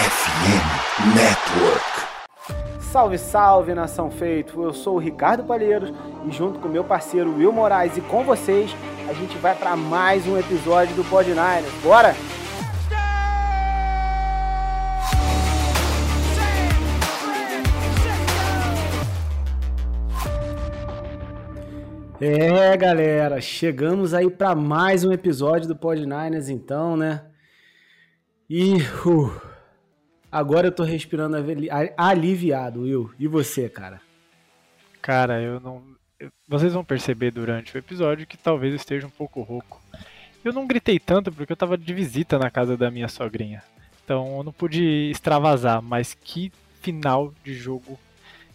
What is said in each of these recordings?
FM Network. Salve, salve, nação feito! Eu sou o Ricardo Palheiros e junto com meu parceiro Will Moraes e com vocês, a gente vai para mais um episódio do Pod Niners. Bora? É, galera, chegamos aí para mais um episódio do Pod Niners então, né? E uh, agora eu tô respirando aliviado, Will. E você, cara? Cara, eu não. Vocês vão perceber durante o episódio que talvez eu esteja um pouco rouco. Eu não gritei tanto porque eu tava de visita na casa da minha sogrinha. Então eu não pude extravasar, mas que final de jogo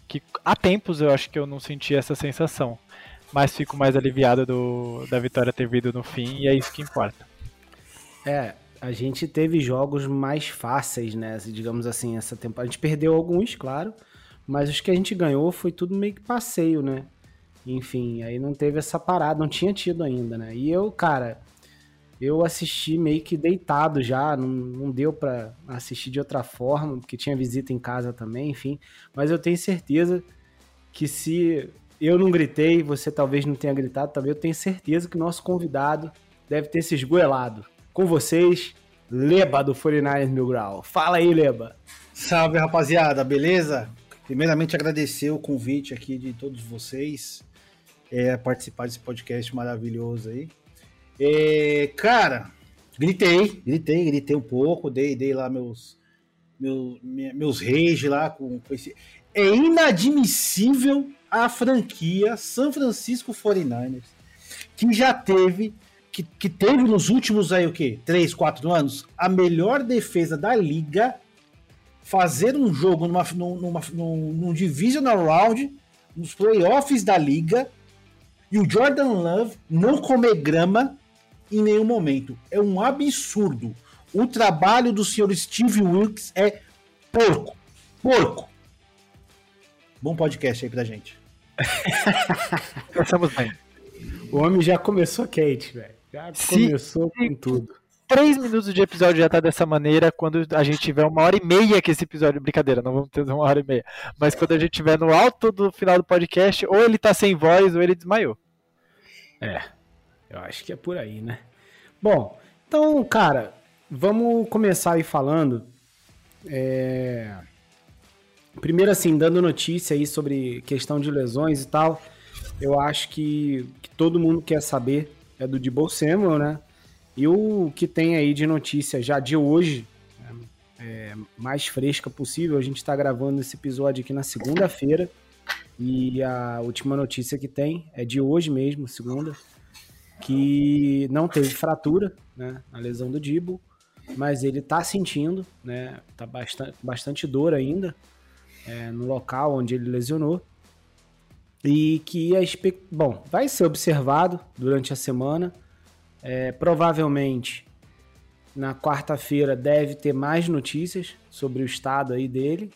que há tempos eu acho que eu não senti essa sensação. Mas fico mais aliviado do, da vitória ter vindo no fim e é isso que importa. É, a gente teve jogos mais fáceis, né? Digamos assim, essa temporada. A gente perdeu alguns, claro, mas os que a gente ganhou foi tudo meio que passeio, né? Enfim, aí não teve essa parada, não tinha tido ainda, né? E eu, cara, eu assisti meio que deitado já, não, não deu para assistir de outra forma, porque tinha visita em casa também, enfim. Mas eu tenho certeza que se eu não gritei, você talvez não tenha gritado também, eu tenho certeza que nosso convidado deve ter se esgoelado com vocês, Leba do 49ers Mil Grau. Fala aí, Leba. Salve, rapaziada, beleza? Primeiramente, agradecer o convite aqui de todos vocês é, participar desse podcast maravilhoso aí. É, cara, gritei, gritei, gritei um pouco, dei, dei lá meus, meus, meus rage lá com, com esse. É inadmissível a franquia San Francisco 49ers, que já teve que, que teve nos últimos aí o quê? 3, 4 anos, a melhor defesa da liga, fazer um jogo numa, numa, num, num divisional round, nos playoffs da liga, e o Jordan Love não comer grama em nenhum momento. É um absurdo. O trabalho do senhor Steve Wilkes é porco. Porco. Bom podcast aí pra gente. Começamos bem. O homem já começou quente, velho. Já começou com tudo. Três minutos de episódio já tá dessa maneira. Quando a gente tiver uma hora e meia que esse episódio. Brincadeira, não vamos ter uma hora e meia. Mas quando a gente tiver no alto do final do podcast, ou ele tá sem voz ou ele desmaiou. É, eu acho que é por aí, né? Bom, então, cara, vamos começar aí falando. É... Primeiro, assim, dando notícia aí sobre questão de lesões e tal. Eu acho que, que todo mundo quer saber é do Debo Samuel, né? E o que tem aí de notícia já de hoje, é, mais fresca possível, a gente está gravando esse episódio aqui na segunda-feira. E a última notícia que tem é de hoje mesmo, segunda, que não teve fratura, né? A lesão do Dibo, mas ele tá sentindo, né? Tá bastante, bastante dor ainda é, no local onde ele lesionou e que a bom vai ser observado durante a semana. É, provavelmente na quarta-feira deve ter mais notícias sobre o estado aí dele,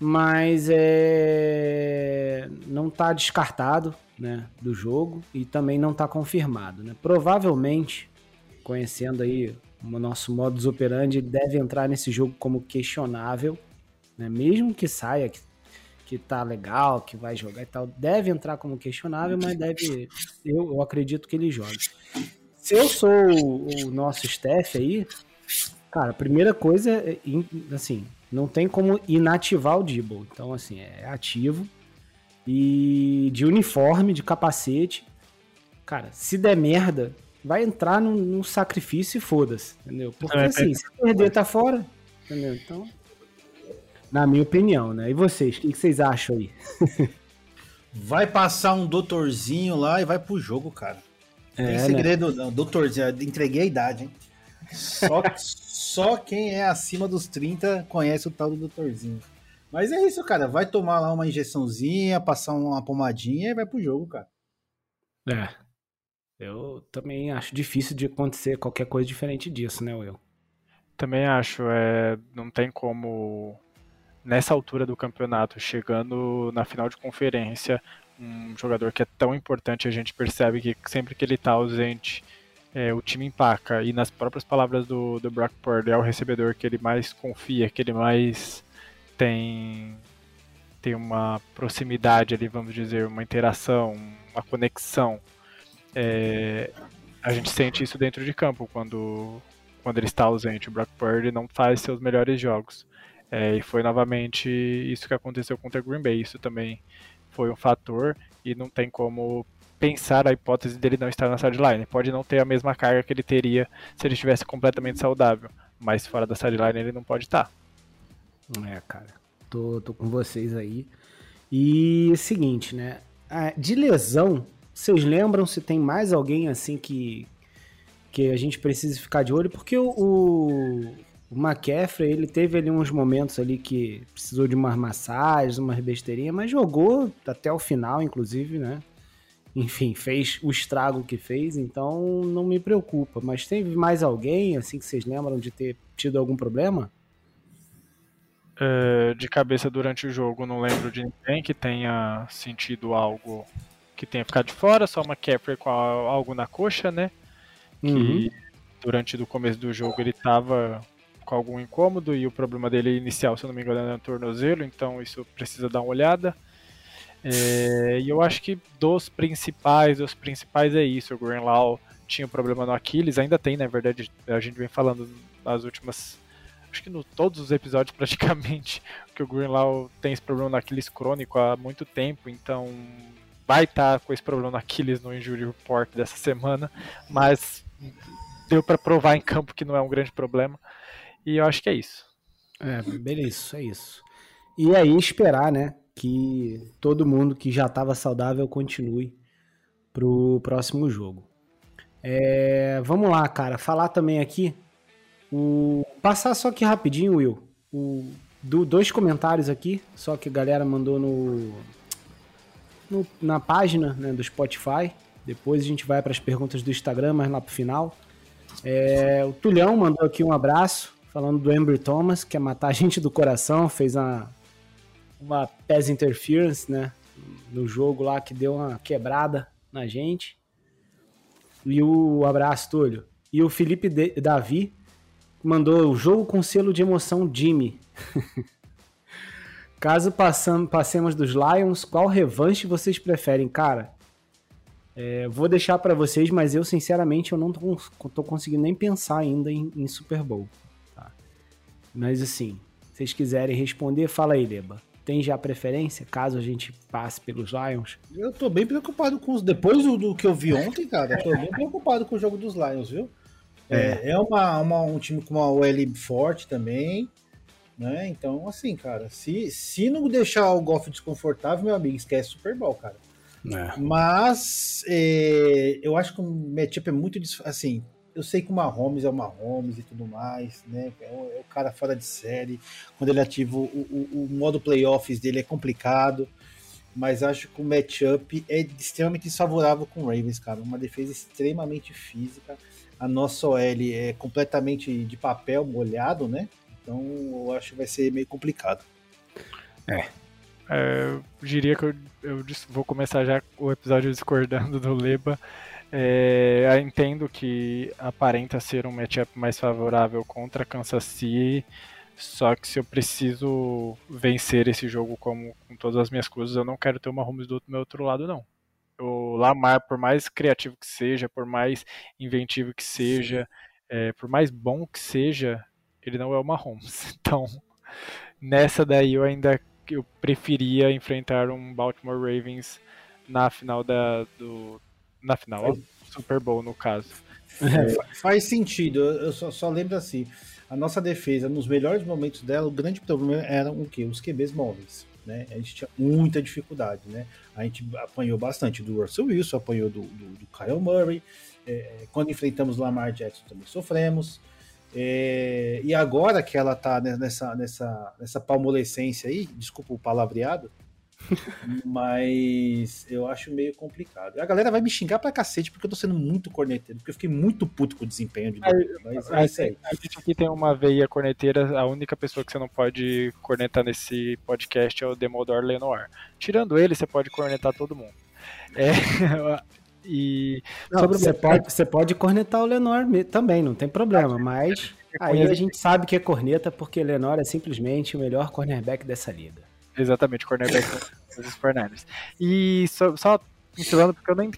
mas é, não está descartado né, do jogo e também não está confirmado. Né? Provavelmente, conhecendo aí o nosso modus operandi, ele deve entrar nesse jogo como questionável, né? mesmo que saia, que que tá legal, que vai jogar e tal, deve entrar como questionável, mas deve. Eu, eu acredito que ele jogue. Se eu sou o, o nosso staff aí, cara, a primeira coisa é, assim, não tem como inativar o Dibble. Então, assim, é ativo. E de uniforme, de capacete. Cara, se der merda, vai entrar num, sacrifício e foda-se, entendeu? Porque é, assim, se perder, tá fora. Entendeu? Então. Na minha opinião, né? E vocês, o que, vocês acham aí? vai passar um doutorzinho lá e vai pro jogo, cara. É, Tem né? segredo, né? não. Doutorzinho, entreguei a idade, hein? Só, só quem é acima dos 30 conhece o tal do doutorzinho. Mas é isso, cara. Vai tomar lá uma injeçãozinha, passar uma pomadinha e vai pro jogo, cara. É. Eu também acho difícil de acontecer qualquer coisa diferente disso, né, Will? Também acho. É, não tem como nessa altura do campeonato, chegando na final de conferência, um jogador que é tão importante, a gente percebe que sempre que ele está ausente, é, o time empaca, e nas próprias palavras do, do Brock Purdy, é o recebedor que ele mais confia, que ele mais tem, tem uma proximidade ali, vamos dizer, uma interação, uma conexão. É, a gente sente isso dentro de campo quando, quando ele está ausente. O Brock Purdy não faz seus melhores jogos. É, e foi novamente isso que aconteceu contra Green Bay. Isso também foi um fator e não tem como pensar a hipótese dele não estar na sideline. Pode não ter a mesma carga que ele teria se ele estivesse completamente saudável, mas fora da sideline ele não pode estar. É, cara, tô, tô com vocês aí. E seguinte, né? De lesão, vocês lembram se tem mais alguém assim que, que a gente precisa ficar de olho? Porque o, o McCaffrey, ele teve ali uns momentos ali que precisou de umas massagens, umas besteirinhas, mas jogou até o final, inclusive, né? Enfim, fez o estrago que fez, então não me preocupa. Mas teve mais alguém, assim, que vocês lembram de ter tido algum problema? É, de cabeça durante o jogo, não lembro de ninguém que tenha sentido algo que tenha ficado de fora, só uma McCaffrey com algo na coxa, né? Que uhum. durante o começo do jogo ele estava com algum incômodo e o problema dele inicial, se eu não me engano, é no tornozelo, então isso precisa dar uma olhada. É, e eu acho que dos principais, dos principais é isso. O Greenlaw tinha um problema no Aquiles, ainda tem, na verdade, a gente vem falando nas últimas. Acho que no todos os episódios praticamente, que o Greenlaw tem esse problema no Aquiles crônico há muito tempo, então vai estar tá com esse problema no Aquiles no Injury Report dessa semana, mas deu para provar em campo que não é um grande problema. E eu acho que é isso. É, beleza, é isso. E aí esperar, né, que todo mundo que já estava saudável continue pro próximo jogo. É, vamos lá, cara, falar também aqui o passar só aqui rapidinho, Will. O do, dois comentários aqui, só que a galera mandou no, no na página né, do Spotify. Depois a gente vai para as perguntas do Instagram, mas lá pro final. É, o Tulhão mandou aqui um abraço falando do Amber Thomas, que é matar a gente do coração, fez uma, uma pass interference, né, no jogo lá que deu uma quebrada na gente. E o abraço, Túlio. E o Felipe de Davi mandou o jogo com selo de emoção Jimmy. Caso passam, passemos dos Lions, qual revanche vocês preferem, cara? É, vou deixar para vocês, mas eu sinceramente eu não tô, tô conseguindo nem pensar ainda em, em Super Bowl. Mas assim, se vocês quiserem responder, fala aí, Leba. Tem já preferência, caso a gente passe pelos Lions? Eu tô bem preocupado com os. Depois do, do que eu vi ontem, cara, eu tô bem preocupado com o jogo dos Lions, viu? É, é uma, uma, um time com uma OL forte também, né? Então, assim, cara, se, se não deixar o Golf desconfortável, meu amigo, esquece Super Bowl, cara. É. Mas é, eu acho que o matchup é muito assim eu sei que o Mahomes é o Mahomes e tudo mais, né? É o, é o cara fora de série. Quando ele ativa o, o, o, modo playoffs dele é complicado. Mas acho que o matchup é extremamente desfavorável com o Ravens, cara. Uma defesa extremamente física. A nossa OL é completamente de papel molhado, né? Então eu acho que vai ser meio complicado. É. é eu diria que eu, eu vou começar já o episódio discordando do Leba. É, entendo que aparenta ser um matchup mais favorável contra Kansas City, só que se eu preciso vencer esse jogo como, com todas as minhas cruzes, eu não quero ter uma Mahomes do meu outro lado, não. O Lamar, por mais criativo que seja, por mais inventivo que seja, é, por mais bom que seja, ele não é o Mahomes. Então, nessa daí eu ainda eu preferia enfrentar um Baltimore Ravens na final da, do, na final, ó, Super Bowl no caso. É, faz sentido, eu só, só, lembro assim, a nossa defesa, nos melhores momentos dela, o grande problema era o quê? Os QBs móveis. Né? A gente tinha muita dificuldade, né? A gente apanhou bastante do Russell Wilson, apanhou do, do, do Kyle Murray, é, quando enfrentamos Lamar Jackson também sofremos. É, e agora que ela tá nessa, nessa, nessa palmolescência aí, desculpa o palavreado, mas eu acho meio complicado. A galera vai me xingar pra cacete porque eu tô sendo muito corneteiro, porque eu fiquei muito puto com o desempenho de mas é isso aí. A gente aqui tem uma veia corneteira, a única pessoa que você não pode cornetar nesse podcast é o Demodor Lenoir. Tirando ele, você pode cornetar todo mundo. É, E não, você, pode, você pode cornetar o Lenor também, não tem problema, mas aí a gente sabe que é corneta porque Lenor é simplesmente o melhor cornerback dessa liga. Exatamente, cornerback dos 49 E só, só pincelando, porque eu nem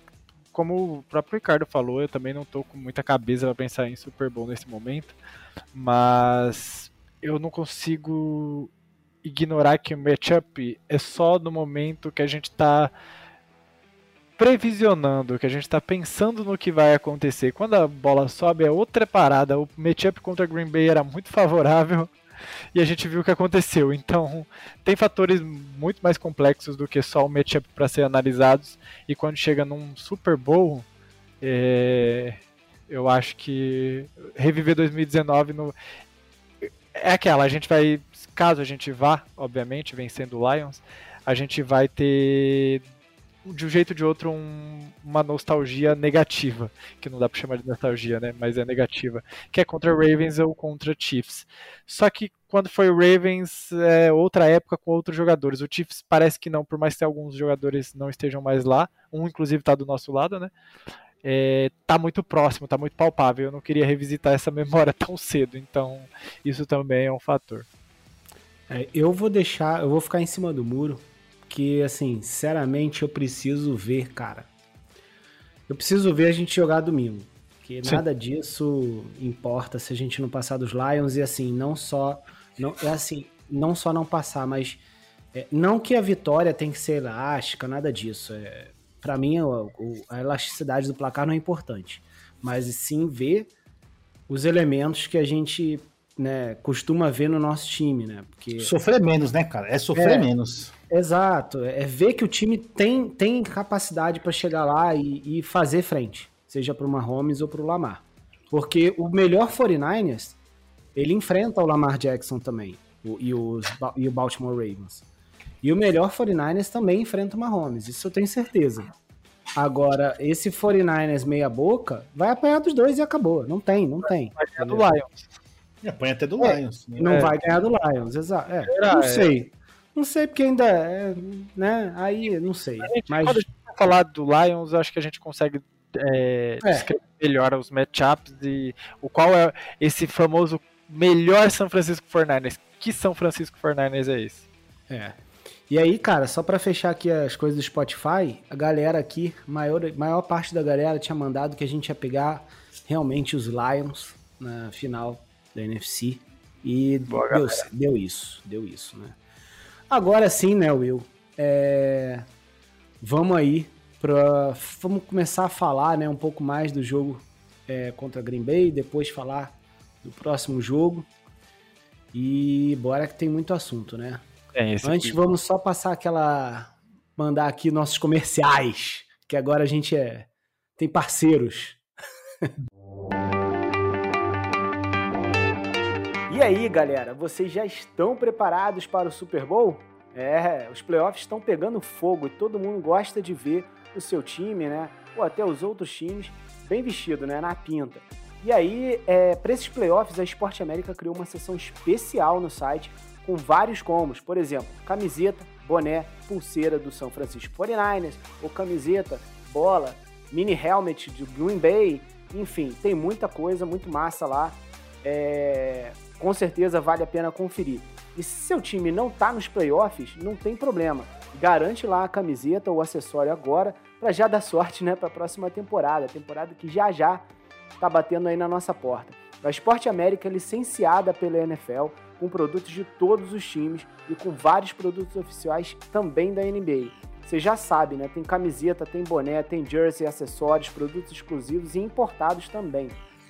como o próprio Ricardo falou, eu também não tô com muita cabeça para pensar em Super Bowl nesse momento, mas eu não consigo ignorar que o matchup é só no momento que a gente tá previsionando, que a gente está pensando no que vai acontecer. Quando a bola sobe é outra parada. O matchup contra Green Bay era muito favorável e a gente viu o que aconteceu. Então, tem fatores muito mais complexos do que só o matchup para ser analisados. E quando chega num Super Bowl, é... eu acho que reviver 2019 no... é aquela. A gente vai, caso a gente vá, obviamente, vencendo o Lions, a gente vai ter de um jeito ou de outro um, uma nostalgia negativa, que não dá para chamar de nostalgia, né, mas é negativa, que é contra Ravens ou contra Chiefs. Só que quando foi Ravens, é outra época com outros jogadores. O Chiefs parece que não, por mais que alguns jogadores não estejam mais lá, um inclusive está do nosso lado, né? É, tá muito próximo, tá muito palpável. Eu não queria revisitar essa memória tão cedo, então isso também é um fator. É, eu vou deixar, eu vou ficar em cima do muro porque, assim, sinceramente, eu preciso ver, cara. Eu preciso ver a gente jogar domingo. Porque Sim. nada disso importa se a gente não passar dos Lions e assim, não só. Não, é assim, não só não passar, mas. É, não que a vitória tem que ser elástica, nada disso. É, para mim, a, a elasticidade do placar não é importante. Mas sim ver os elementos que a gente né, costuma ver no nosso time, né? Porque... Sofrer menos, né, cara? É sofrer é, menos. Exato, é ver que o time tem, tem capacidade para chegar lá e, e, fazer frente, seja para o Mahomes ou para o Lamar. Porque o melhor 49ers, ele enfrenta o Lamar Jackson também, o, e, os, e o Baltimore Ravens. E o melhor 49ers também enfrenta o Mahomes, isso eu tenho certeza. Agora, esse 49ers meia boca, vai apanhar dos dois e acabou. Não tem, não tem. Vai ganhar do Lions. Apanha até do é, Lions. Não é. vai ganhar do Lions, exato. É, não sei. Não sei porque ainda é, né? Aí não sei. Gente, mas quando a gente falar do Lions, acho que a gente consegue é, é. descrever melhor os matchups e o qual é esse famoso melhor São Francisco 49ers. Que São Francisco 49ers é esse? É. E aí, cara, só para fechar aqui as coisas do Spotify, a galera aqui, maior, maior parte da galera tinha mandado que a gente ia pegar realmente os Lions na final da NFC. E Boa, deu, deu isso, deu isso, né? Agora sim, né, Will? É... Vamos aí para vamos começar a falar, né, um pouco mais do jogo é, contra Green Bay, depois falar do próximo jogo e bora que tem muito assunto, né? É, Antes aqui. vamos só passar aquela mandar aqui nossos comerciais, que agora a gente é tem parceiros. E aí, galera, vocês já estão preparados para o Super Bowl? É, os playoffs estão pegando fogo e todo mundo gosta de ver o seu time, né? Ou até os outros times bem vestido, né? Na pinta. E aí, é, para esses playoffs, a Esporte América criou uma seção especial no site com vários combos. Por exemplo, camiseta, boné, pulseira do São Francisco 49ers, ou camiseta, bola, mini helmet de Green Bay, enfim, tem muita coisa, muito massa lá. É, com certeza vale a pena conferir. E se seu time não está nos playoffs, não tem problema. Garante lá a camiseta ou acessório agora para já dar sorte né, para a próxima temporada, temporada que já já está batendo aí na nossa porta. A Esporte América é licenciada pela NFL, com produtos de todos os times e com vários produtos oficiais também da NBA. Você já sabe, né? Tem camiseta, tem boné, tem jersey, acessórios, produtos exclusivos e importados também.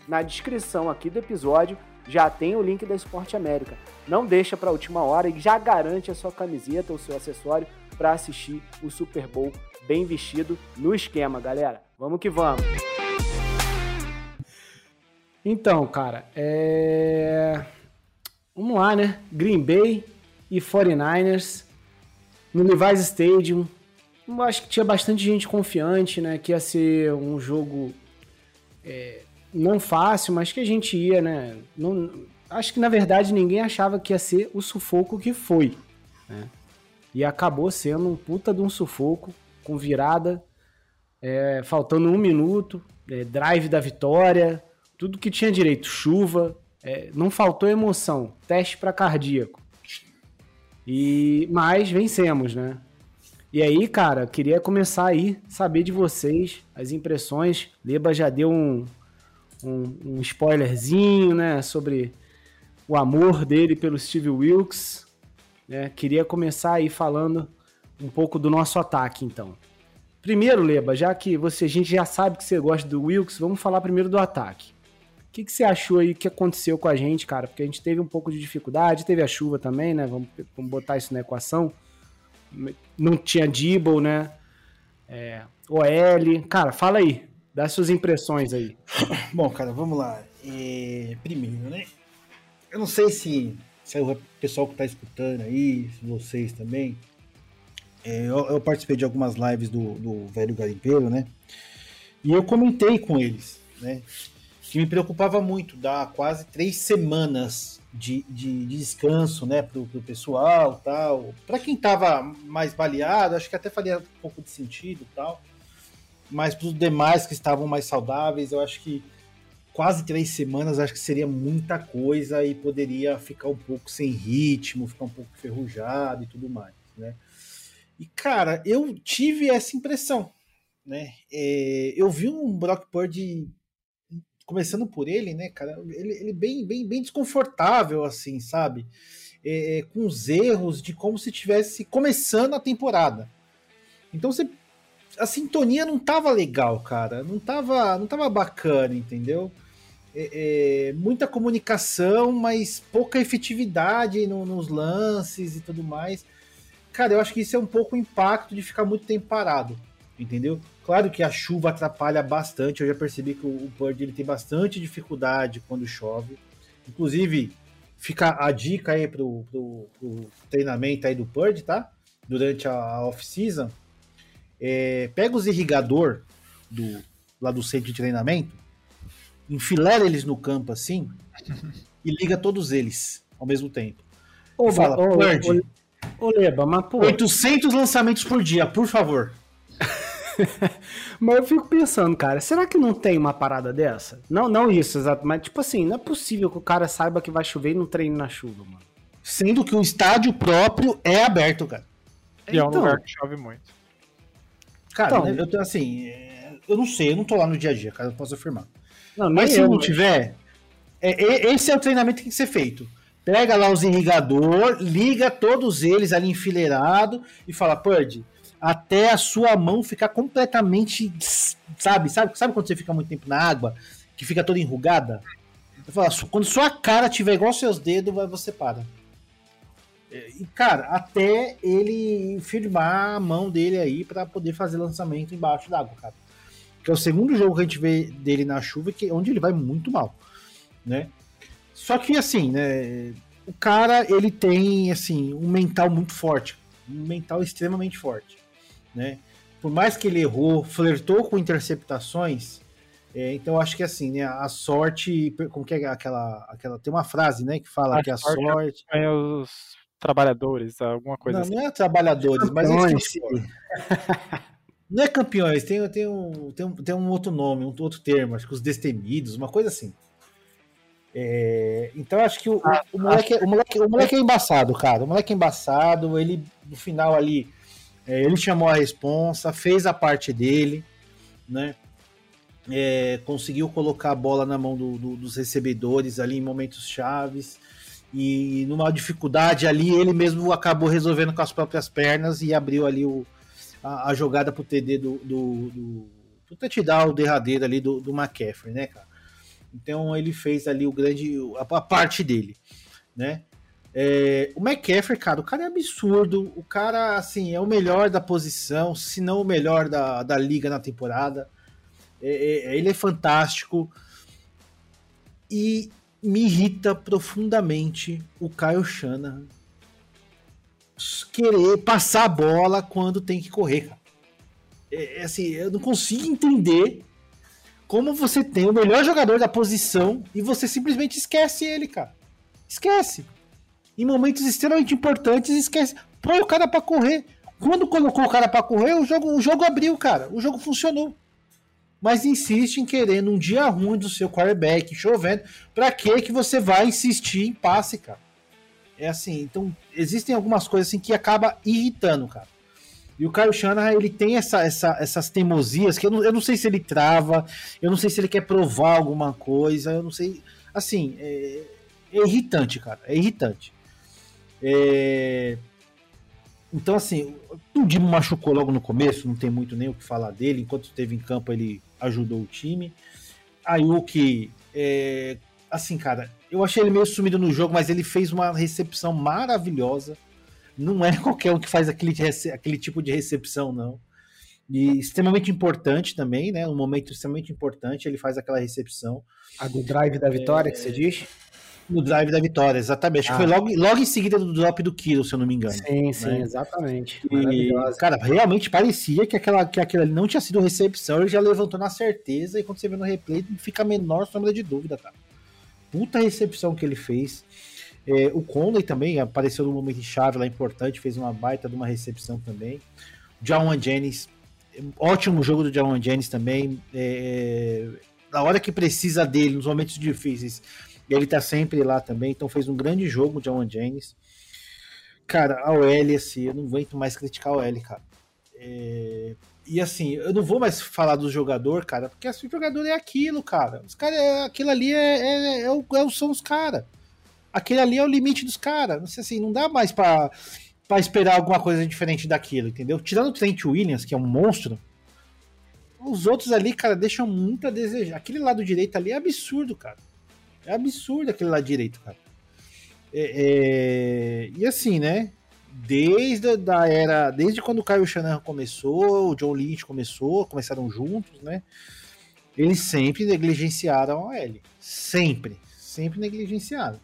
Na descrição aqui do episódio já tem o link da Esporte América. Não deixa para a última hora e já garante a sua camiseta ou seu acessório para assistir o Super Bowl bem vestido no esquema, galera. Vamos que vamos. Então, cara, é... vamos lá, né? Green Bay e 49ers no Levi's Stadium. Eu acho que tinha bastante gente confiante, né? Que ia ser um jogo é, não fácil, mas que a gente ia, né? Não, acho que na verdade ninguém achava que ia ser o sufoco que foi, né? E acabou sendo um puta de um sufoco com virada é, faltando um minuto, é, drive da vitória, tudo que tinha direito, chuva, é, não faltou emoção, teste para cardíaco. E mas vencemos, né? E aí, cara, queria começar aí, saber de vocês as impressões. Leba já deu um, um, um spoilerzinho, né, sobre o amor dele pelo Steve Wilkes. Né? Queria começar aí falando um pouco do nosso ataque, então. Primeiro, Leba, já que você, a gente já sabe que você gosta do Wilkes, vamos falar primeiro do ataque. O que, que você achou aí que aconteceu com a gente, cara? Porque a gente teve um pouco de dificuldade, teve a chuva também, né? Vamos, vamos botar isso na equação não tinha Dibble, né? É, OL. Cara, fala aí. Dá suas impressões aí. Bom, cara, vamos lá. É, primeiro, né? Eu não sei se, se é o pessoal que tá escutando aí, se vocês também. É, eu, eu, participei de algumas lives do, do Velho Garimpeiro, né? E eu comentei com eles, né? Que me preocupava muito, dá quase três semanas de, de, de descanso, né, pro, pro pessoal tal. Para quem tava mais baleado, acho que até faria um pouco de sentido tal. Mas para os demais que estavam mais saudáveis, eu acho que quase três semanas acho que seria muita coisa e poderia ficar um pouco sem ritmo, ficar um pouco enferrujado e tudo mais, né? E cara, eu tive essa impressão, né? É, eu vi um Brock Purdy começando por ele, né, cara, ele, ele bem, bem, bem desconfortável, assim, sabe? É, é, com os erros de como se tivesse começando a temporada. Então você, a sintonia não tava legal, cara, não tava, não tava bacana, entendeu? É, é muita comunicação, mas pouca efetividade no, nos lances e tudo mais. Cara, eu acho que isso é um pouco o impacto de ficar muito tempo parado, entendeu? Claro que a chuva atrapalha bastante. Eu já percebi que o Bird ele tem bastante dificuldade quando chove. Inclusive, fica a dica aí pro, pro, pro treinamento aí do Bird, tá? Durante a off-season. É, pega os irrigador do, lá do centro de treinamento, enfilera eles no campo assim e liga todos eles ao mesmo tempo. Ô, fala, ô, ô, ô, Leba, mas, pô... 800 lançamentos por dia, por favor. mas eu fico pensando, cara, será que não tem uma parada dessa? Não, não isso, exato, mas tipo assim, não é possível que o cara saiba que vai chover e não treine na chuva, mano. Sendo que o estádio próprio é aberto, cara. E então, é um então. lugar que chove muito. Cara, então, né, eu, assim, é, eu não sei, eu não tô lá no dia a dia, cara, eu posso afirmar. Não, mas se eu, não tiver, é, é, esse é o treinamento que tem que ser feito. Pega lá os irrigador, liga todos eles ali enfileirado e fala, Purdy, até a sua mão ficar completamente, sabe, sabe, sabe quando você fica muito tempo na água, que fica toda enrugada? Eu falo, quando sua cara tiver igual seus dedos, você para. E, cara, até ele firmar a mão dele aí para poder fazer lançamento embaixo d'água, cara. Que é o segundo jogo que a gente vê dele na chuva, que onde ele vai muito mal, né? Só que assim, né, o cara ele tem assim um mental muito forte, um mental extremamente forte né? Por mais que ele errou, flertou com interceptações, é, então acho que assim, né? A sorte, como que é aquela, aquela tem uma frase, né, que fala a que a sorte, sorte é os trabalhadores, alguma coisa não, assim. Não é trabalhadores, mas é Não é campeões, tem, tem, um, tem, um, tem um outro nome, um outro termo, acho que os destemidos, uma coisa assim. É, então acho que o, ah, o, moleque, o, moleque, o moleque é embaçado, cara. O moleque é embaçado, ele no final ali é, ele chamou a responsa, fez a parte dele, né? É, conseguiu colocar a bola na mão do, do, dos recebedores ali em momentos chaves. E numa dificuldade ali, ele mesmo acabou resolvendo com as próprias pernas e abriu ali o, a, a jogada pro TD do, do, do pro touchdown derradeiro ali do, do McCaffrey, né, cara? Então ele fez ali o grande a, a parte dele, né? É, o McCaffrey, cara, o cara é absurdo. O cara, assim, é o melhor da posição, se não o melhor da, da liga na temporada. É, é, ele é fantástico. E me irrita profundamente o Kyle Shanahan querer passar a bola quando tem que correr. É, é, assim, eu não consigo entender como você tem o melhor jogador da posição e você simplesmente esquece ele, cara. Esquece em momentos extremamente importantes, esquece. Põe o cara para correr. Quando colocou o cara para correr, o jogo, o jogo abriu, cara. O jogo funcionou. Mas insiste em querer num dia ruim do seu quarterback, chovendo. Pra que que você vai insistir em passe, cara? É assim, então existem algumas coisas assim que acaba irritando, cara. E o Caio Shanahan, ele tem essa, essa, essas teimosias que eu não, eu não sei se ele trava, eu não sei se ele quer provar alguma coisa, eu não sei. Assim, é, é irritante, cara. É irritante. É... Então, assim, o Dimo machucou logo no começo, não tem muito nem o que falar dele. Enquanto esteve em campo, ele ajudou o time. Ayuki, é... assim, cara, eu achei ele meio sumido no jogo, mas ele fez uma recepção maravilhosa. Não é qualquer um que faz aquele, aquele tipo de recepção, não. E extremamente importante também, né? Um momento extremamente importante, ele faz aquela recepção. A do drive da vitória é... que você diz? No drive da vitória, exatamente. Acho ah. que foi logo, logo em seguida do drop do Kiro, se eu não me engano. Sim, né? sim, exatamente. E, cara, realmente parecia que aquela, que aquela não tinha sido recepção, ele já levantou na certeza, e quando você vê no replay, fica a menor sombra de dúvida, cara. Puta recepção que ele fez. É, o Conley também apareceu no momento chave lá importante, fez uma baita de uma recepção também. O John Jennings, ótimo jogo do John Jennings também. É, na hora que precisa dele, nos momentos difíceis, ele tá sempre lá também, então fez um grande jogo John Jennings. Cara, a OL, assim, eu não aguento mais criticar a OL, cara. É... E assim, eu não vou mais falar do jogador, cara, porque assim, o jogador é aquilo, cara. Os caras, aquilo ali é, é, é, o, é, são os caras. Aquele ali é o limite dos caras. Não sei assim, não dá mais pra esperar alguma coisa diferente daquilo, entendeu? Tirando o Trent Williams, que é um monstro, os outros ali, cara, deixam muito a desejar. Aquele lado direito ali é absurdo, cara. É absurdo aquele lado direito, cara. É, é... E assim, né? Desde da era, desde quando o Caio Shanahan começou, o John Lynch começou, começaram juntos, né? Eles sempre negligenciaram a OL. Sempre, sempre negligenciaram.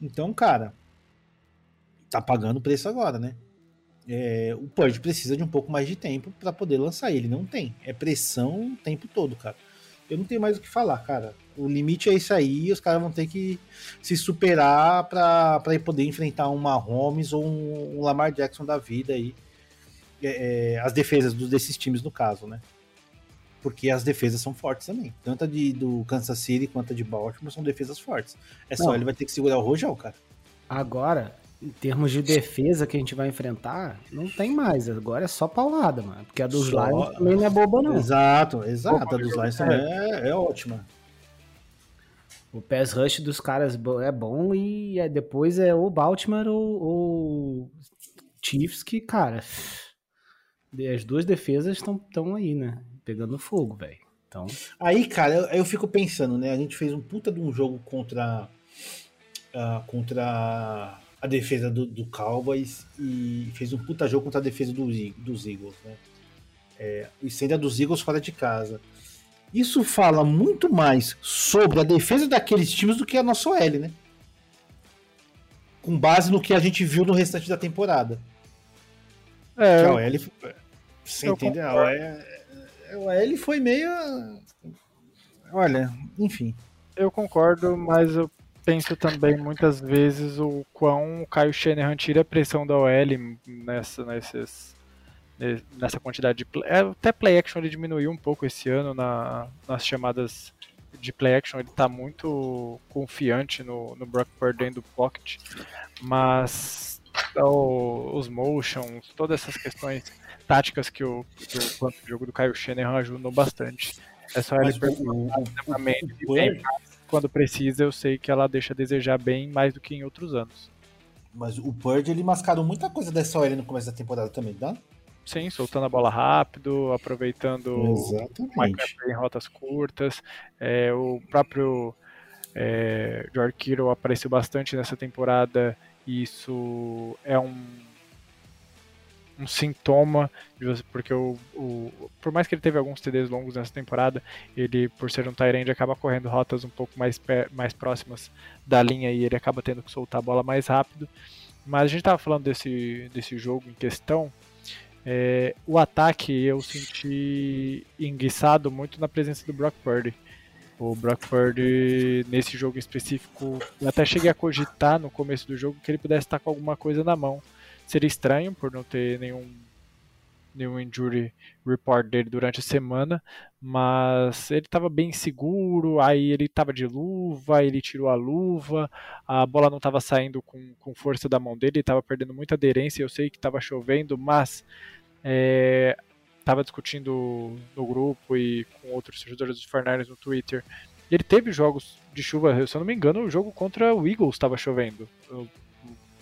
Então, cara, tá pagando o preço agora, né? É, o Purge precisa de um pouco mais de tempo para poder lançar ele. Não tem. É pressão o tempo todo, cara. Eu não tenho mais o que falar, cara. O limite é isso aí. Os caras vão ter que se superar para poder enfrentar um Mahomes ou um, um Lamar Jackson da vida aí. É, é, as defesas dos, desses times, no caso, né? Porque as defesas são fortes também. Tanto a de, do Kansas City quanto a de Baltimore são defesas fortes. É só não. ele vai ter que segurar o Rojão, cara. Agora, em termos de defesa que a gente vai enfrentar, não tem mais. Agora é só paulada, mano. Porque a dos só... Lions também não é boba, não. Exato, exato. a dos Lions também é, é ótima. O pass rush dos caras é bom e é, depois é o Baltimore ou o Chiefs que, cara, as duas defesas estão aí, né? Pegando fogo, velho. Então... Aí, cara, eu, eu, fico pensando, né? A gente fez um puta de um jogo contra uh, contra a defesa do, do, Cowboys e fez um puta jogo contra a defesa do, dos Eagles, né? É, e sendo a dos Eagles fora de casa. Isso fala muito mais sobre a defesa daqueles times do que a nossa OL, né? Com base no que a gente viu no restante da temporada. É, a OL. Você entende? A OL, a OL foi meio. Olha, enfim. Eu concordo, mas eu penso também muitas vezes o quão o Caio Shanahan tira a pressão da OL nessa, nesses, nessa quantidade de play. É, até play action ele diminuiu um pouco esse ano na, nas chamadas de play action. Ele está muito confiante no, no Brock Purdy dentro do pocket, mas o, os motions, todas essas questões táticas que o, que o, jogo do Caio Shanahan ajudou bastante. É só ele perguntar quando precisa, eu sei que ela deixa a desejar bem mais do que em outros anos. Mas o Purge, ele mascarou muita coisa dessa OL no começo da temporada também, tá? Sim, soltando a bola rápido, aproveitando Exatamente. em rotas curtas. É, o próprio é, George Kittle apareceu bastante nessa temporada e isso é um um sintoma de você, porque o, o, por mais que ele teve alguns TDs longos nessa temporada, ele por ser um Tyrande acaba correndo rotas um pouco mais, mais próximas da linha e ele acaba tendo que soltar a bola mais rápido. Mas a gente estava falando desse, desse jogo em questão. É, o ataque eu senti enguiçado muito na presença do Brock Purdy. O Brock Purdy, nesse jogo específico, eu até cheguei a cogitar no começo do jogo que ele pudesse estar com alguma coisa na mão Seria estranho por não ter nenhum nenhum injury report dele durante a semana, mas ele estava bem seguro, aí ele estava de luva, ele tirou a luva, a bola não estava saindo com, com força da mão dele, estava perdendo muita aderência, eu sei que estava chovendo, mas estava é, discutindo no grupo e com outros torcedores dos Fernandes no Twitter, ele teve jogos de chuva, se eu não me engano, o jogo contra o Eagles estava chovendo. Eu,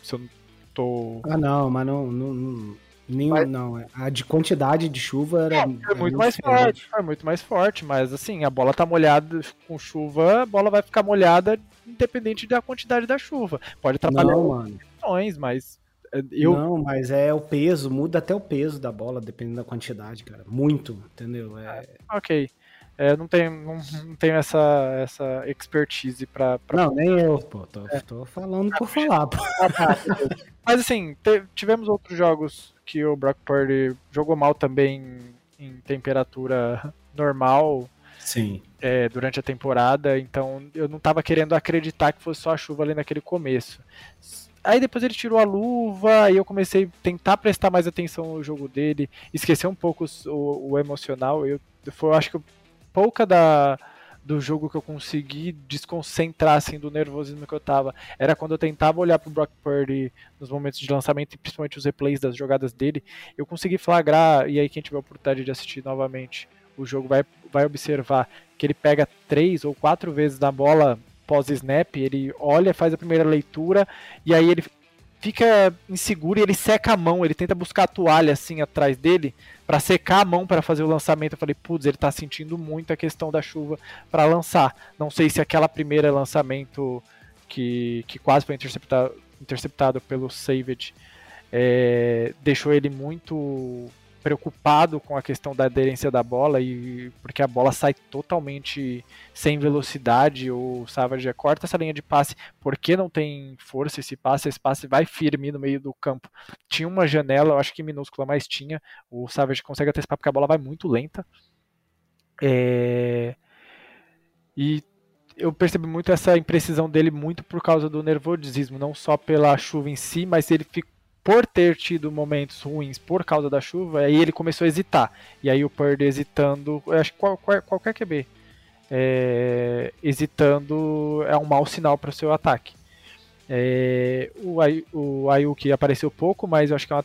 se eu não tô... Ah, não, mas não, não, não Nenhum, mas... não, é, a de quantidade de chuva era, é, foi muito, mais diferente. forte, foi muito mais forte, mas assim, a bola tá molhada com chuva, a bola vai ficar molhada independente da quantidade da chuva. Pode atrapalhar não, mano. mas é, eu... Não, mas é o peso, muda até o peso da bola, dependendo da quantidade, cara. Muito, entendeu? É... Ok. É, não tenho, não, não tenho essa, essa expertise pra, pra... Não, nem eu, pô. Tô, é. tô falando por falar, pô. Ah, tá, mas assim, tivemos outros jogos que o Brock Purdy jogou mal também em temperatura normal. Sim. É, durante a temporada, então eu não estava querendo acreditar que fosse só a chuva ali naquele começo. Aí depois ele tirou a luva e eu comecei a tentar prestar mais atenção no jogo dele, esquecer um pouco o, o emocional. Eu, foi, eu acho que pouca da, do jogo que eu consegui desconcentrar assim do nervosismo que eu tava. Era quando eu tentava olhar pro Brock Purdy nos momentos de lançamento e principalmente os replays das jogadas dele, eu consegui flagrar e aí quem tiver a oportunidade de assistir novamente o jogo vai, vai observar que ele pega três ou quatro vezes na bola pós snap, ele olha, faz a primeira leitura e aí ele fica inseguro e ele seca a mão, ele tenta buscar a toalha assim atrás dele para secar a mão para fazer o lançamento. Eu falei, putz, ele tá sentindo muito a questão da chuva para lançar. Não sei se aquela primeira lançamento que, que quase foi interceptado, interceptado pelo Savage é, deixou ele muito preocupado com a questão da aderência da bola e porque a bola sai totalmente sem velocidade, o Savage corta essa linha de passe porque não tem força esse passe, esse passe vai firme no meio do campo. Tinha uma janela, eu acho que minúscula, mas tinha. O Savage consegue antecipar porque a bola vai muito lenta. É... E eu percebi muito essa imprecisão dele muito por causa do nervosismo, não só pela chuva em si, mas ele ficou por ter tido momentos ruins por causa da chuva, aí ele começou a hesitar. E aí o Purdy hesitando, acho que qual, qual, qualquer QB é, hesitando é um mau sinal para o seu ataque. É, o, o Ayuki apareceu pouco, mas eu acho que é uma,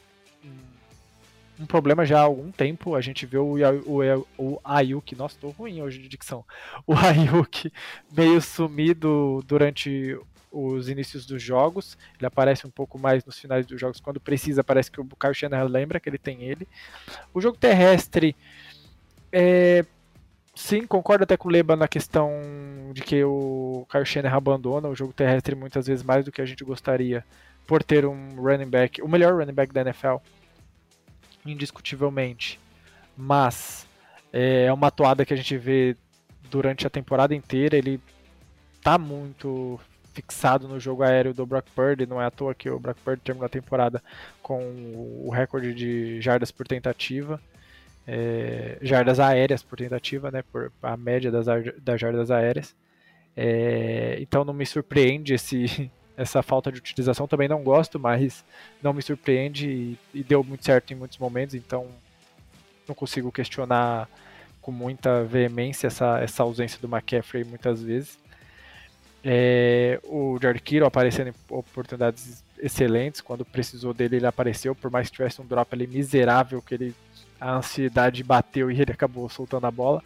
um problema já há algum tempo. A gente vê o, o, o Ayuki, nossa, tô ruim hoje de dicção. O Ayuki meio sumido durante os inícios dos jogos. Ele aparece um pouco mais nos finais dos jogos. Quando precisa, parece que o Kyle Shanahan lembra que ele tem ele. O jogo terrestre. É, sim, concordo até com o Leba na questão de que o Kyle Shanahan abandona o jogo terrestre muitas vezes mais do que a gente gostaria por ter um running back, o melhor running back da NFL, indiscutivelmente. Mas é uma toada que a gente vê durante a temporada inteira. Ele tá muito fixado no jogo aéreo do Brock Purdy, não é à toa que o Brock Purdy terminou a temporada com o recorde de jardas por tentativa, é, jardas aéreas por tentativa, né, por a média das, das jardas aéreas. É, então não me surpreende esse, essa falta de utilização, também não gosto, mas não me surpreende e, e deu muito certo em muitos momentos, então não consigo questionar com muita veemência essa, essa ausência do McCaffrey muitas vezes. É, o Jared Kittle aparecendo em oportunidades excelentes, quando precisou dele ele apareceu, por mais que tivesse um drop ali miserável, que ele a ansiedade bateu e ele acabou soltando a bola.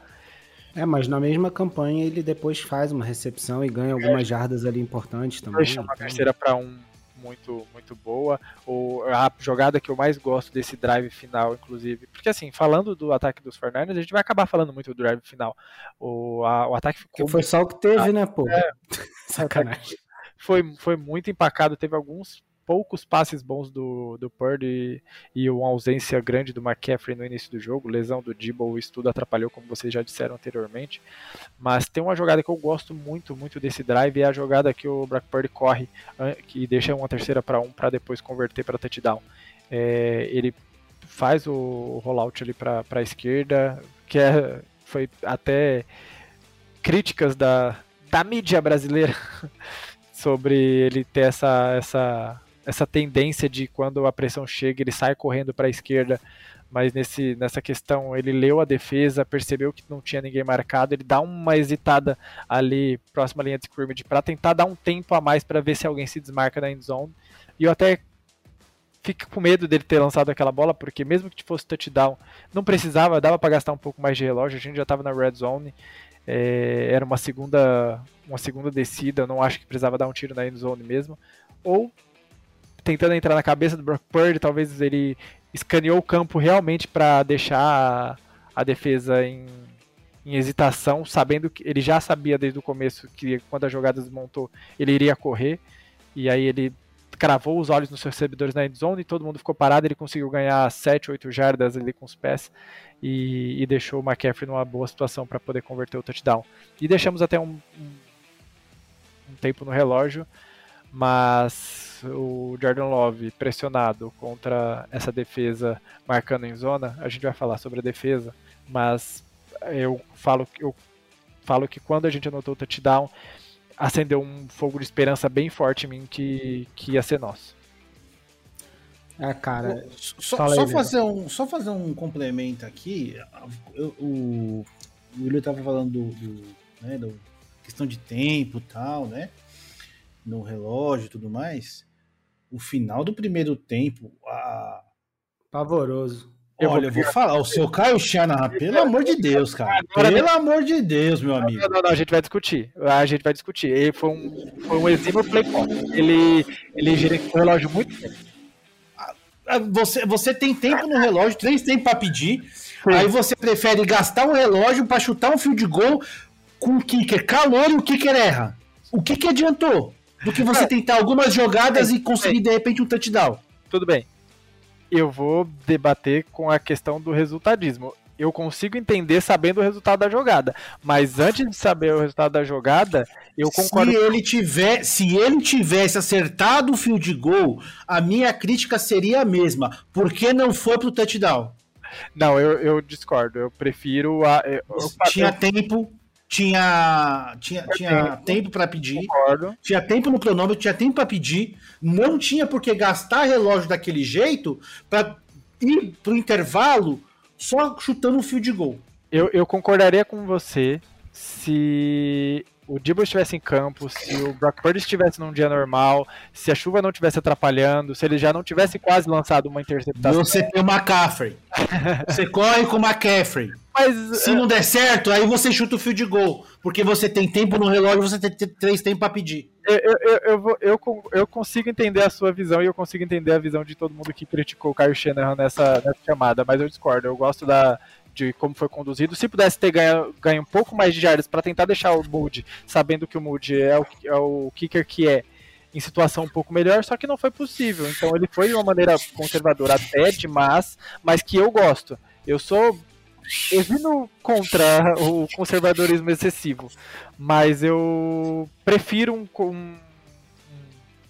É, mas na mesma campanha ele depois faz uma recepção e ganha algumas é. jardas ali importantes também. Deixa uma então... terceira para um muito, muito boa. O, a jogada que eu mais gosto desse drive final, inclusive. Porque assim, falando do ataque dos Fernandes, a gente vai acabar falando muito do drive final. O, a, o ataque ficou. Que foi só o que teve, né, pô? É, Sacanagem. Foi, foi muito empacado, teve alguns poucos passes bons do, do Purdy e uma ausência grande do McCaffrey no início do jogo, lesão do Dibble, isso tudo atrapalhou, como vocês já disseram anteriormente. Mas tem uma jogada que eu gosto muito, muito desse drive, é a jogada que o Brock Purdy corre, que deixa uma terceira para um, para depois converter para touchdown. É, ele faz o rollout ali para a esquerda, que é, foi até críticas da, da mídia brasileira sobre ele ter essa, essa essa tendência de quando a pressão chega, ele sai correndo para a esquerda, mas nesse, nessa questão ele leu a defesa, percebeu que não tinha ninguém marcado, ele dá uma hesitada ali próxima à linha de scrimmage para tentar dar um tempo a mais para ver se alguém se desmarca na end zone. E eu até fico com medo dele ter lançado aquela bola, porque mesmo que fosse touchdown, não precisava, dava para gastar um pouco mais de relógio, a gente já estava na red zone. É, era uma segunda uma segunda descida, eu não acho que precisava dar um tiro na end zone mesmo. Ou tentando entrar na cabeça do Brock Purdy, talvez ele escaneou o campo realmente para deixar a, defesa em, em, hesitação, sabendo que ele já sabia desde o começo que quando a jogada desmontou ele iria correr, e aí ele cravou os olhos nos seus recebedores na endzone e todo mundo ficou parado, ele conseguiu ganhar 7, 8 jardas ali com os pés e, e deixou o McCaffrey numa boa situação para poder converter o touchdown. E deixamos até um, um, um tempo no relógio, mas o Jordan Love pressionado contra essa defesa marcando em zona, a gente vai falar sobre a defesa, mas eu falo, eu falo que quando a gente anotou o touchdown, acendeu um fogo de esperança bem forte em mim que, que ia ser nosso. É, cara. Só, só fazer um, só fazer um complemento aqui. Eu, o, o William estava falando do, do, né, do, questão de tempo e tal, né? No relógio e tudo mais. O final do primeiro tempo. A... Pavoroso. Eu Olha, vou... eu vou falar, o seu Caio Shanahan, pelo amor de Deus, cara. Pelo amor de Deus, meu amigo. Não, não, não, a gente vai discutir. A gente vai discutir. Ele foi um, foi um exímio play call. Ele, ele gerenciou o relógio muito bem. Ah, você, você tem tempo no relógio, três tempos para pedir. Sim. Aí você prefere gastar um relógio para chutar um fio de gol com o kicker calor e o kicker erra. O que, que adiantou? Do que você tentar algumas jogadas e conseguir de repente um touchdown. Tudo bem eu vou debater com a questão do resultadismo. Eu consigo entender sabendo o resultado da jogada, mas antes de saber o resultado da jogada, eu concordo. Se ele tiver, se ele tivesse acertado o fio de gol, a minha crítica seria a mesma. Por que não foi pro touchdown? Não, eu, eu discordo. Eu prefiro a. Eu, Tinha eu, tempo, tinha, tinha, tinha tempo para pedir, Concordo. tinha tempo no cronômetro, tinha tempo para pedir, não tinha por que gastar relógio daquele jeito para ir pro intervalo só chutando um fio de gol. Eu, eu concordaria com você se o Dibble estivesse em campo, se o Brock Purdy estivesse num dia normal, se a chuva não estivesse atrapalhando, se ele já não tivesse quase lançado uma interceptação. Você tem o McCaffrey. você corre com o McCaffrey. Mas, se não der certo, aí você chuta o fio de gol. Porque você tem tempo no relógio, você tem três tempos para pedir. Eu, eu, eu, eu, eu, consigo entender a sua visão e eu consigo entender a visão de todo mundo que criticou o Kyle Shanahan nessa, nessa chamada, mas eu discordo. Eu gosto da, de como foi conduzido. Se pudesse ter ganho, ganho um pouco mais de jardas para tentar deixar o Moody, sabendo que o Moody é o, é o kicker que é, em situação um pouco melhor, só que não foi possível. Então ele foi de uma maneira conservadora até demais, mas que eu gosto. Eu sou eu vindo contra o conservadorismo excessivo, mas eu prefiro um, um,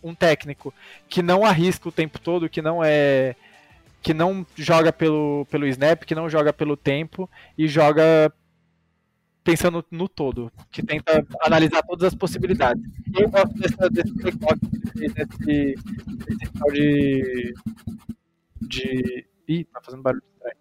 um técnico que não arrisca o tempo todo, que não é que não joga pelo, pelo snap, que não joga pelo tempo e joga pensando no todo, que tenta analisar todas as possibilidades. E eu gosto dessa, desse desse, desse, desse de, de. Ih, tá fazendo barulho estranho.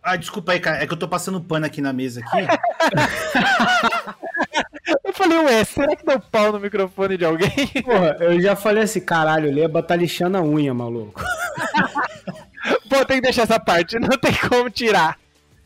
Ah, desculpa aí, cara. É que eu tô passando pano aqui na mesa aqui. eu falei, ué, será que deu pau no microfone de alguém? Porra, eu já falei assim, caralho, ele é batalhando a unha, maluco. Pô, tem que deixar essa parte, não tem como tirar.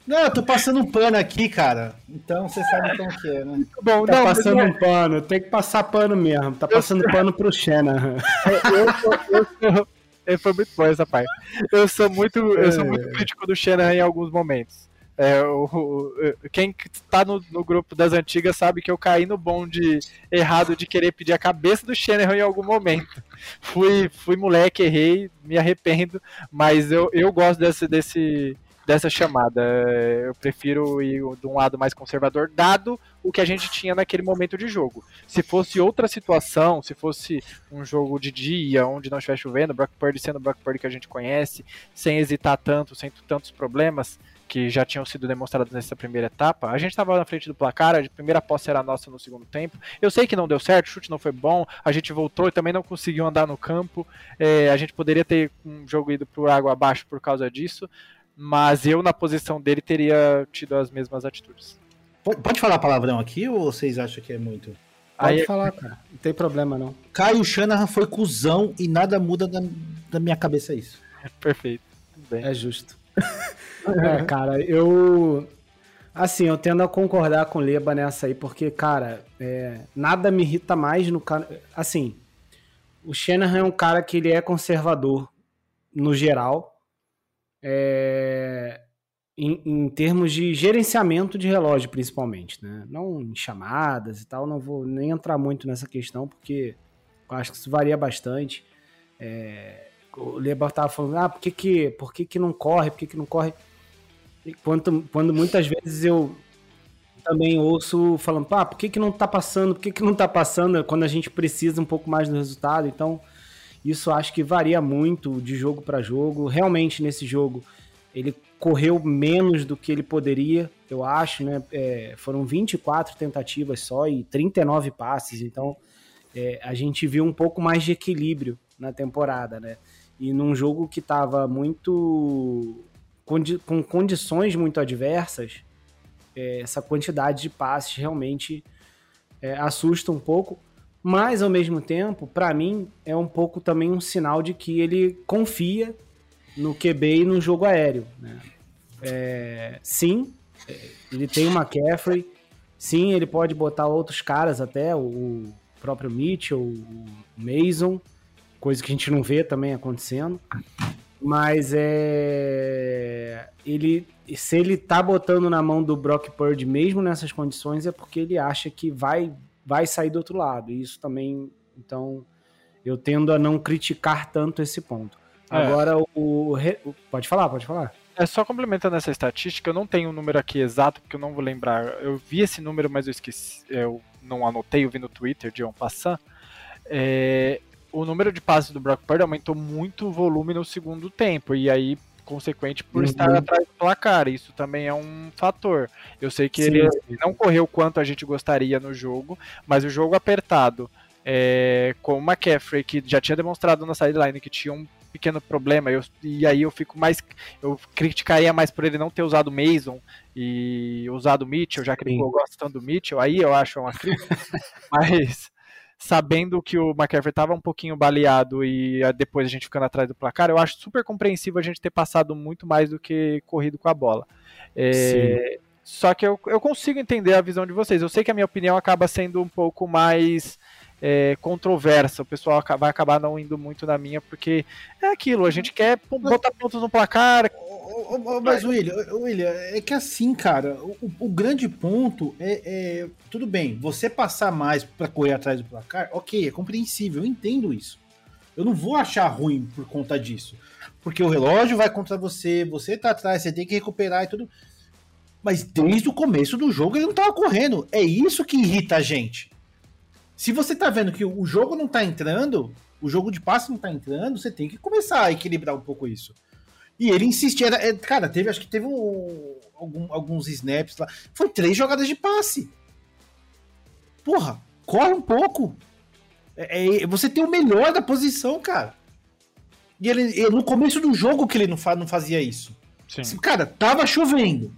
Não, eu tô passando um pano aqui, cara. Então você sabe como que é, né? Bom, tá não, passando um pano, tem que passar pano mesmo. Tá passando pano pro Xena. Eu, eu, sou, é, foi muito bom essa parte. Eu sou muito, eu sou muito é. crítico do Shanahan em alguns momentos. É, o, o, quem está no, no, grupo das antigas sabe que eu caí no bonde errado de querer pedir a cabeça do Shanahan em algum momento. Fui, fui moleque, errei, me arrependo, mas eu, eu gosto desse, desse, dessa chamada. Eu prefiro ir de um lado mais conservador, dado o que a gente tinha naquele momento de jogo. Se fosse outra situação, se fosse um jogo de dia, onde não estivesse chovendo, Brock Purdy sendo o Brock Purdy que a gente conhece, sem hesitar tanto, sem tantos problemas, que já tinham sido demonstrados nessa primeira etapa. A gente estava na frente do placar, a primeira posse era nossa no segundo tempo. Eu sei que não deu certo, o chute não foi bom, a gente voltou e também não conseguiu andar no campo. É, a gente poderia ter um jogo ido por água abaixo por causa disso, mas eu, na posição dele, teria tido as mesmas atitudes. Pode falar palavrão aqui ou vocês acham que é muito? Pode Aí, falar, cara. Não tem problema, não. Caio Shanahan foi cuzão e nada muda da, da minha cabeça isso. Perfeito. Bem. É justo. É, cara, eu. Assim, eu tendo a concordar com o Leba nessa aí, porque, cara, é, nada me irrita mais no cara. Assim, o Shanahan é um cara que ele é conservador no geral. É, em, em, termos de gerenciamento de relógio, principalmente, né? Não em chamadas e tal, não vou nem entrar muito nessa questão, porque eu acho que isso varia bastante. É, o Lebar estava falando, ah, por que que, por que que não corre, por que que não corre? quando, quando muitas vezes eu também ouço falando, pá, por que que não tá passando, por que que não tá passando? Quando a gente precisa um pouco mais do resultado, então isso acho que varia muito de jogo para jogo, realmente nesse jogo ele correu menos do que ele poderia, eu acho, né, é, foram 24 tentativas só e 39 passes, então é, a gente viu um pouco mais de equilíbrio na temporada, né, e num jogo que estava muito. com condições muito adversas, é, essa quantidade de passes realmente é, assusta um pouco. Mas, ao mesmo tempo, para mim, é um pouco também um sinal de que ele confia no QB e no jogo aéreo. Né? É, sim, ele tem uma McCaffrey. Sim, ele pode botar outros caras até, o próprio Mitchell, o Mason coisa que a gente não vê também acontecendo. Mas é. Ele. Se ele tá botando na mão do Brock Purdy mesmo nessas condições, é porque ele acha que vai, vai sair do outro lado. E isso também. Então, eu tendo a não criticar tanto esse ponto. É. Agora, o, o, Pode falar, pode falar. É só complementando essa estatística, eu não tenho o um número aqui exato, porque eu não vou lembrar. Eu vi esse número, mas eu esqueci. Eu não anotei, eu vi no Twitter de um passant. É, o número de passes do Brock Purdy aumentou muito o volume no segundo tempo, e aí, consequente, por uhum. estar atrás do placar, isso também é um fator. Eu sei que Sim. ele não correu quanto a gente gostaria no jogo, mas o jogo apertado, é, com o McCaffrey, que já tinha demonstrado na sideline que tinha um pequeno problema, eu, e aí eu fico mais. Eu criticaria mais por ele não ter usado Mason e usado Mitchell, já que ele gosta tanto do Mitchell, aí eu acho uma crítica. mas sabendo que o McCaffrey estava um pouquinho baleado e ah, depois a gente ficando atrás do placar, eu acho super compreensível a gente ter passado muito mais do que corrido com a bola. É, só que eu, eu consigo entender a visão de vocês. Eu sei que a minha opinião acaba sendo um pouco mais é, controversa. O pessoal vai acabar não indo muito na minha, porque é aquilo, a gente quer botar pontos no placar. Mas, William, William, é que assim, cara, o, o grande ponto é, é, Tudo bem, você passar mais para correr atrás do placar, ok, é compreensível, eu entendo isso. Eu não vou achar ruim por conta disso. Porque o relógio vai contra você, você tá atrás, você tem que recuperar e tudo. Mas desde o começo do jogo ele não tava correndo. É isso que irrita a gente. Se você tá vendo que o jogo não tá entrando, o jogo de passe não tá entrando, você tem que começar a equilibrar um pouco isso. E ele insistia, era, é, cara, teve, acho que teve um, algum, alguns snaps lá. Foi três jogadas de passe. Porra, corre um pouco. É, é, você tem o melhor da posição, cara. E ele, no começo do jogo que ele não, fa, não fazia isso. Sim. Cara, tava chovendo.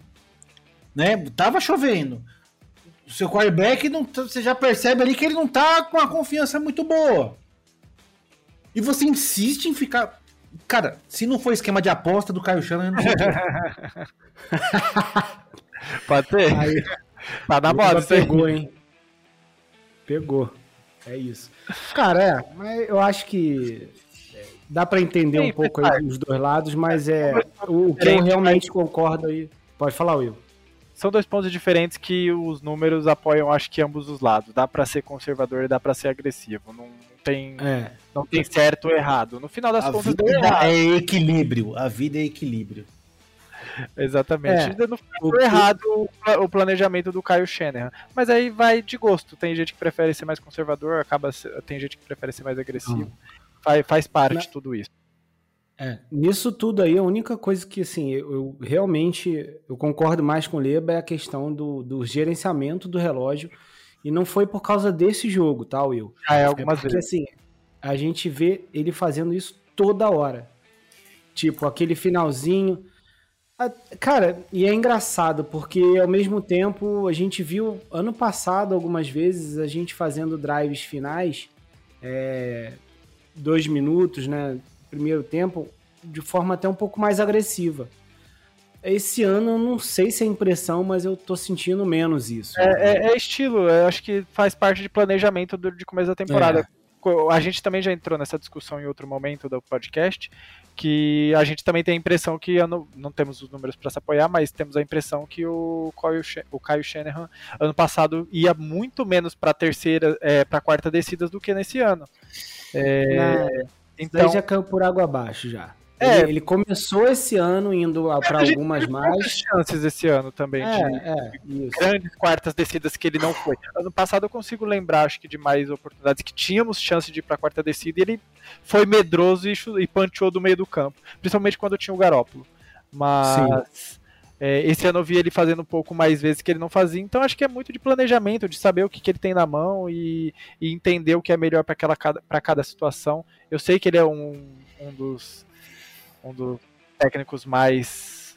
Né? Tava chovendo o seu quarterback, não, tá, você já percebe ali que ele não tá com uma confiança muito boa. E você insiste em ficar. Cara, se não for esquema de aposta do Caio Chana, eu não sei. Pode ter. Aí, tá na moda, pegou, hein? Pegou. É isso. Cara, é, mas eu acho que é, dá para entender Sim, um pouco aí os dois lados, mas é o que eu realmente concordo aí. Pode falar, Will são dois pontos diferentes que os números apoiam, acho que ambos os lados. Dá para ser conservador e dá para ser agressivo. Não tem, é. não tem certo ou errado. No final das a contas, vida é equilíbrio. A vida é equilíbrio. Exatamente. É. No final, errado o planejamento do Caio Schenner. Mas aí vai de gosto. Tem gente que prefere ser mais conservador, acaba tem gente que prefere ser mais agressivo. Hum. Faz, faz parte de tudo isso. É, nisso tudo aí, a única coisa que, assim, eu, eu realmente eu concordo mais com o Leba é a questão do, do gerenciamento do relógio. E não foi por causa desse jogo, tá, Will? Ah, é algumas é porque, vezes. assim, a gente vê ele fazendo isso toda hora. Tipo, aquele finalzinho. Cara, e é engraçado, porque ao mesmo tempo a gente viu ano passado algumas vezes a gente fazendo drives finais, é, dois minutos, né? Primeiro tempo, de forma até um pouco mais agressiva. Esse ano eu não sei se é impressão, mas eu tô sentindo menos isso. É, é- é estilo, eu acho que faz parte de planejamento do- de começo da temporada. É. A gente também já entrou nessa discussão em outro momento do podcast, que a gente também tem a impressão que ano, não temos os números para se apoiar, mas temos a impressão que o Caio, o Caio Shanahan ano passado ia muito menos para terceira, é, para quarta descidas do que nesse ano. É, Na- Daí então, já caiu por água abaixo já. É. Ele, ele começou esse ano indo para algumas mais. chances esse ano também de, É, é, isso. grandes quartas descidas que ele não foi. Ano passado eu consigo lembrar, acho que de mais oportunidades que tínhamos chance de ir para a quarta descida e ele foi medroso e, e panteou do meio do campo, principalmente quando tinha o Garópolo. Mas é, esse ano eu vi ele fazendo um pouco mais vezes que ele não fazia, então acho que é muito de planejamento, de saber o que, que ele tem na mão e, e entender o que é melhor para cada, cada situação. Eu sei que ele é um, um dos um dos técnicos mais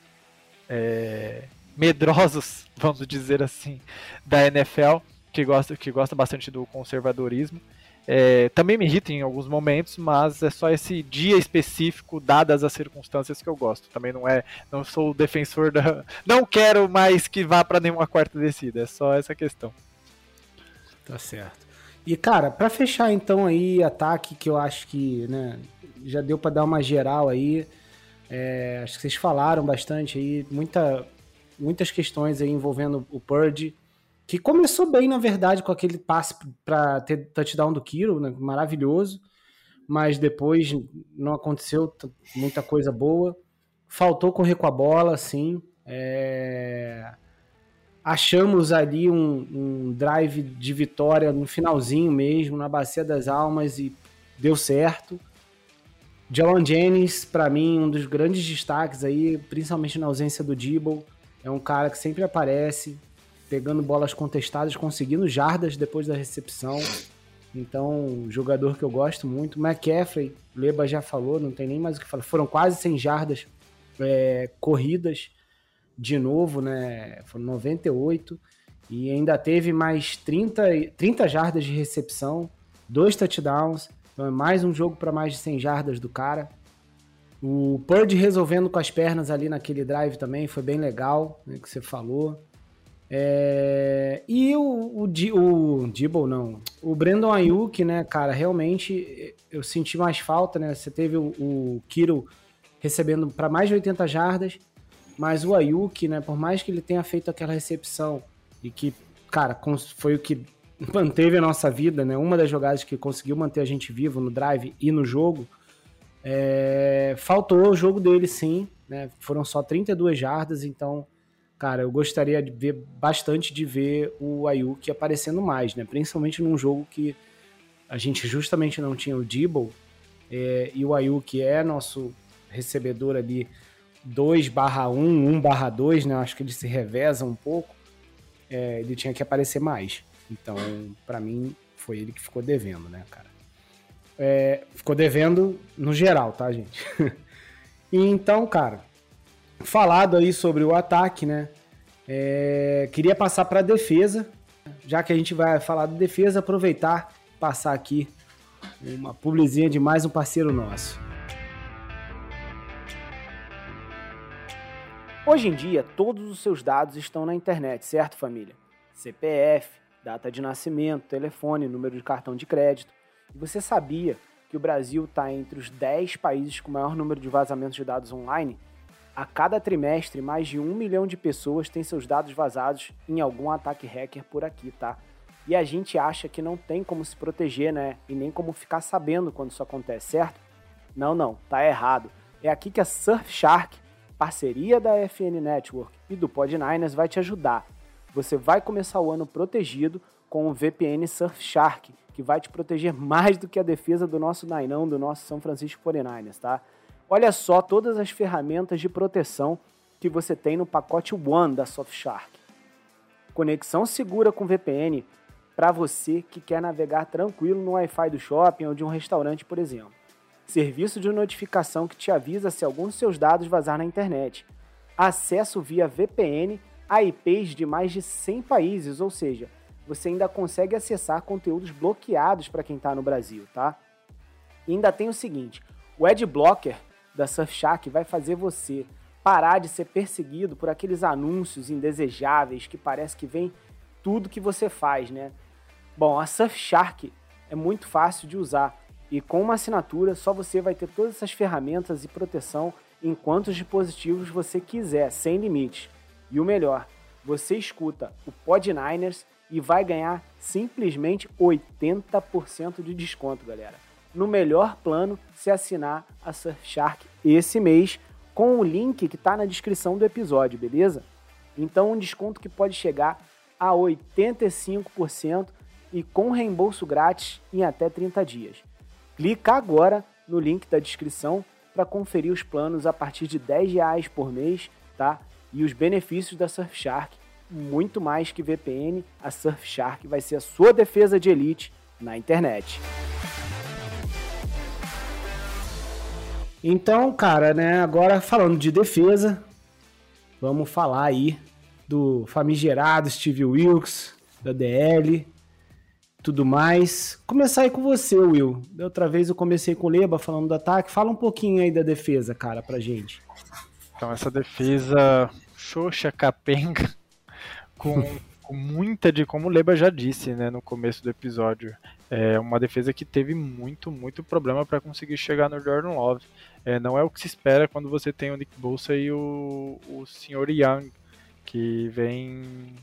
é, medrosos, vamos dizer assim, da NFL, que gosta, que gosta bastante do conservadorismo. É, também me irrita em alguns momentos, mas é só esse dia específico, dadas as circunstâncias, que eu gosto. Também não é, não sou o defensor da, não quero mais que vá para nenhuma quarta descida. É só essa questão. Tá certo. E, cara, pra fechar então aí, ataque que eu acho que, né, já deu pra dar uma geral aí. É, acho que vocês falaram bastante aí, muita, muitas questões aí envolvendo o Purge, que começou bem, na verdade, com aquele passe pra ter touchdown do Kiro, né, maravilhoso, mas depois não aconteceu muita coisa boa. Faltou correr com a bola, sim. É, achamos ali um, um drive de vitória no finalzinho mesmo, na Bacia das Almas, e deu certo. Jalon Jennings, para mim, um dos grandes destaques aí, principalmente na ausência do Dibble. É um cara que sempre aparece, pegando bolas contestadas, conseguindo jardas depois da recepção. Então, jogador que eu gosto muito. McCaffrey, Leba já falou, não tem nem mais o que falar. Foram quase 100 jardas é, corridas de novo, né? Foram 98. E ainda teve mais 30, e- 30 jardas de recepção, dois touchdowns. Então é mais um jogo para mais de 100 jardas do cara. O Purdy resolvendo com as pernas ali naquele drive também foi bem legal, né, que você falou. É, E o, o, Di- o Dibble, não, o Brandon Ayuk, né, cara, realmente eu senti mais falta, né? Você teve o, o Kiro recebendo para mais de 80 jardas, mas o Ayuk, né, por mais que ele tenha feito aquela recepção e que, cara, foi o que manteve a nossa vida, né? Uma das jogadas que conseguiu manter a gente vivo no drive e no jogo. é, faltou o jogo dele, sim. Né? Foram só 32 jardas, então, cara, eu gostaria de ver bastante de ver o Ayuk aparecendo mais, né? Principalmente num jogo que a gente justamente não tinha o Dibble é, e o Ayuk é nosso recebedor ali 2 barra 1, 1 barra 2, né? Acho que ele se reveza um pouco. É, ele tinha que aparecer mais. Então, pra mim, foi ele que ficou devendo, né, cara? É, ficou devendo no geral, tá, gente? e então, cara, falado aí sobre o ataque, né? é, queria passar pra defesa. Já que a gente vai falar de defesa, aproveitar passar aqui uma publizinha de mais um parceiro nosso. Hoje em dia, todos os seus dados estão na internet, certo, família? CPF, data de nascimento, telefone, número de cartão de crédito. E você sabia que o Brasil está entre os 10 países com maior número de vazamentos de dados online? A cada trimestre, mais de um milhão de pessoas têm seus dados vazados em algum ataque hacker por aqui, tá? E a gente acha que não tem como se proteger, né? E nem como ficar sabendo quando isso acontece, certo? Não, não, tá errado. É aqui que a Surfshark, parceria da FN Network e do Pod9ers, vai te ajudar. Você vai começar o ano protegido com o VPN Surfshark, que vai te proteger mais do que a defesa do nosso Nainão, do nosso São Francisco 49ers, tá? Olha só todas as ferramentas de proteção que você tem no pacote One da Softshark. Conexão segura com VPN para você que quer navegar tranquilo no Wi-Fi do shopping ou de um restaurante, por exemplo. Serviço de notificação que te avisa se algum dos seus dados vazar na internet. Acesso via VPN a IPs de mais de 100 países, ou seja, você ainda consegue acessar conteúdos bloqueados para quem está no Brasil, tá? E ainda tem o seguinte, o Adblocker da Surfshark vai fazer você parar de ser perseguido por aqueles anúncios indesejáveis que parece que vem tudo que você faz, né? Bom, a Surfshark é muito fácil de usar e com uma assinatura só você vai ter todas essas ferramentas e proteção em quantos dispositivos você quiser, sem limites. E o melhor, você escuta o Pod Niners e vai ganhar simplesmente 80% de desconto, galera no melhor plano se assinar a Surfshark esse mês com o link que está na descrição do episódio, beleza? Então um desconto que pode chegar a 85% e com reembolso grátis em até 30 dias. Clica agora no link da descrição para conferir os planos a partir de 10 reais por mês, tá? E os benefícios da Surfshark, muito mais que VPN, a Surfshark vai ser a sua defesa de elite na internet. Então, cara, né, agora falando de defesa, vamos falar aí do famigerado Steve Wilkes, da DL, tudo mais. Começar aí com você, Will. Da outra vez eu comecei com o Leba falando do ataque. Fala um pouquinho aí da defesa, cara, pra gente. Então, essa defesa xoxa, capenga, com, com muita de, como o Leba já disse, né, no começo do episódio, é uma defesa que teve muito, muito problema para conseguir chegar no Jordan Love. É, não é o que se espera quando você tem o Nick Bolsa e o, o Sr. Young, que vem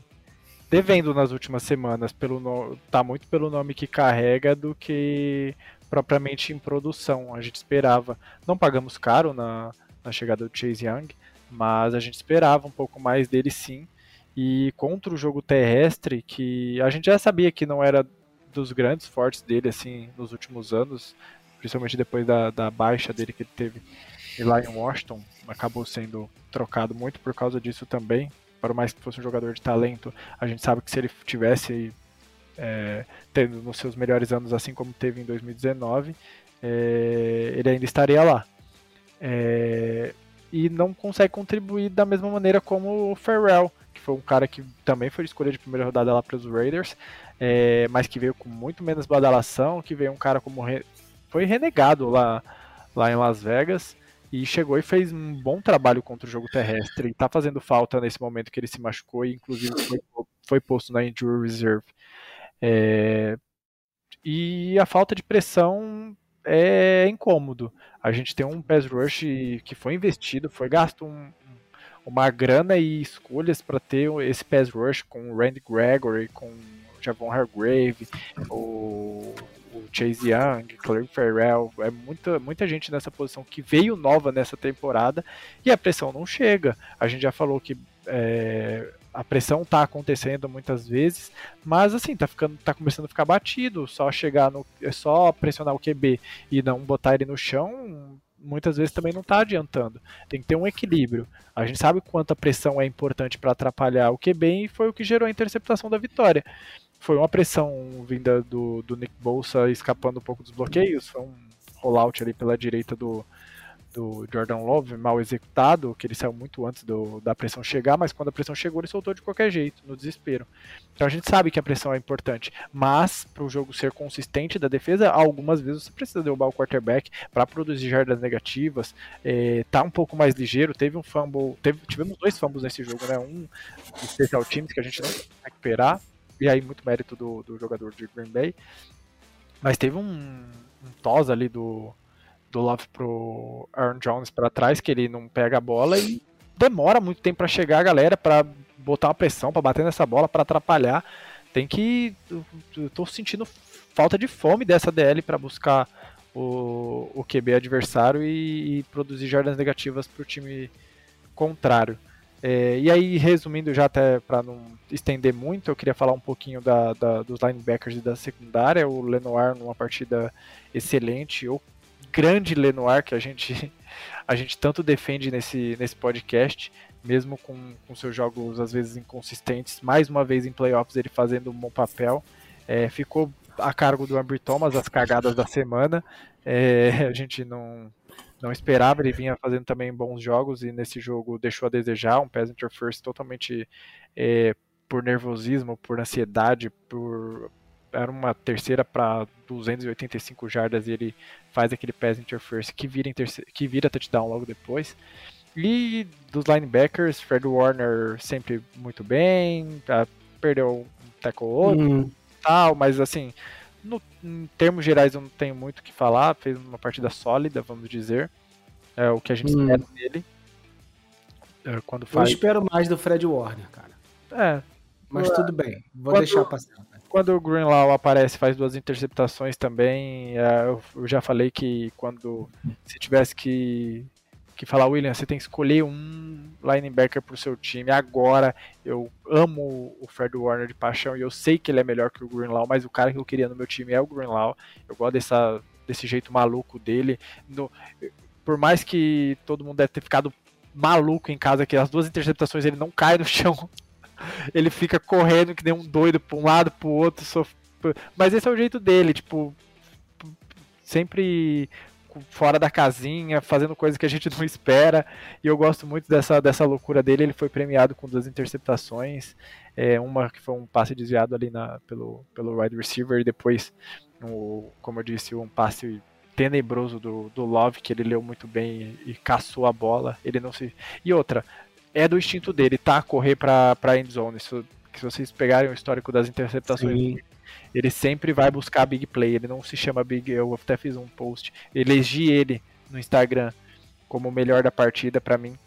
devendo nas últimas semanas, pelo no... tá muito pelo nome que carrega do que propriamente em produção. A gente esperava. Não pagamos caro na, na chegada do Chase Young, mas a gente esperava um pouco mais dele sim. E contra o jogo terrestre, que a gente já sabia que não era dos grandes fortes dele, assim, nos últimos anos, principalmente depois da, da baixa dele que ele teve lá em Washington, acabou sendo trocado muito por causa disso também. Para mais que fosse um jogador de talento, a gente sabe que se ele tivesse é, tendo nos seus melhores anos, assim como teve em 2019, é, ele ainda estaria lá. É, e não consegue contribuir da mesma maneira como o Ferrell, que foi um cara que também foi escolha de primeira rodada lá para os Raiders, é, mas que veio com muito menos badalação, que veio um cara como. Foi renegado lá, lá em Las Vegas e chegou e fez um bom trabalho contra o jogo terrestre. E tá fazendo falta nesse momento que ele se machucou e inclusive foi, foi posto na injury reserve. É, e a falta de pressão é incômodo. A gente tem um pass rush que foi investido, foi gasto um, uma grana e escolhas para ter esse pass rush com o Randy Gregory, com Javon Hargrave, o, o Chase Young, Claire Farrell, é muita, muita gente nessa posição que veio nova nessa temporada e a pressão não chega. A gente já falou que é, a pressão está acontecendo muitas vezes, mas assim, tá ficando, tá começando a ficar batido, só chegar no, é só pressionar o QB e não botar ele no chão, muitas vezes também não está adiantando. Tem que ter um equilíbrio. A gente sabe quanta pressão é importante para atrapalhar o QB e foi o que gerou a interceptação da vitória foi uma pressão vinda do, do Nick Bolsa escapando um pouco dos bloqueios, foi um rollout ali pela direita do, do Jordan Love, mal executado, que ele saiu muito antes do, da pressão chegar, mas quando a pressão chegou ele soltou de qualquer jeito, no desespero. Então a gente sabe que a pressão é importante, mas para o jogo ser consistente da defesa, algumas vezes você precisa derrubar o quarterback para produzir jardas negativas, é, tá um pouco mais ligeiro, teve um fumble, teve, tivemos dois fumbles nesse jogo, né, um do special teams que a gente não recuperar, e aí muito mérito do, do jogador de Green Bay. Mas teve um, um tos ali do, do Love pro Aaron Jones para trás, que ele não pega a bola e demora muito tempo para chegar a galera, para botar uma pressão, para bater nessa bola, para atrapalhar. Tem que. Eu tô sentindo falta de fome dessa DL para buscar o, o QB adversário e, e produzir jardas negativas para o time contrário. É, e aí, resumindo já até para não estender muito, eu queria falar um pouquinho da, da, dos linebackers e da secundária. O Lenoir numa partida excelente, o grande Lenoir que a gente a gente tanto defende nesse, nesse podcast, mesmo com, com seus jogos às vezes inconsistentes, mais uma vez em playoffs ele fazendo um bom papel. É, ficou a cargo do Amber Thomas as cagadas da semana. É, a gente não, não esperava, ele vinha fazendo também bons jogos e nesse jogo deixou a desejar, um pass interference totalmente é, por nervosismo, por ansiedade, por era uma terceira para 285 jardas e ele faz aquele pass interference que vira, que vira touchdown logo depois. E dos linebackers, Fred Warner sempre muito bem, tá, perdeu um tackle outro, hum. tal, mas assim, no, em termos gerais eu não tenho muito o que falar, fez uma partida sólida, vamos dizer, é o que a gente hum. espera dele. É, quando faz... Eu espero mais do Fred Warner, cara. É. Mas tudo bem, vou quando, deixar passar. Quando o Greenlaw aparece, faz duas interceptações também. É, eu já falei que quando se tivesse que que falar, William, você tem que escolher um linebacker para o seu time agora. Eu amo o Fred Warner de paixão e eu sei que ele é melhor que o Greenlaw, mas o cara que eu queria no meu time é o Greenlaw. Eu gosto dessa, desse jeito maluco dele. No, por mais que todo mundo deve ter ficado maluco em casa, que as duas interceptações ele não cai no chão. ele fica correndo que nem um doido para um lado, para o outro. Sof... Mas esse é o jeito dele, tipo, sempre fora da casinha, fazendo coisas que a gente não espera. E eu gosto muito dessa, dessa loucura dele. Ele foi premiado com duas interceptações. É, uma que foi um passe desviado ali na, pelo, pelo wide receiver, e depois, como eu disse, um passe tenebroso do, do Love, que ele leu muito bem e, e caçou a bola. Ele não se. E outra, é do instinto dele, tá? Correr pra, pra endzone. Se, se vocês pegarem o histórico das interceptações Sim ele sempre vai buscar big play, ele não se chama big. Eu até fiz um post, elegi ele no Instagram como o melhor da partida para mim.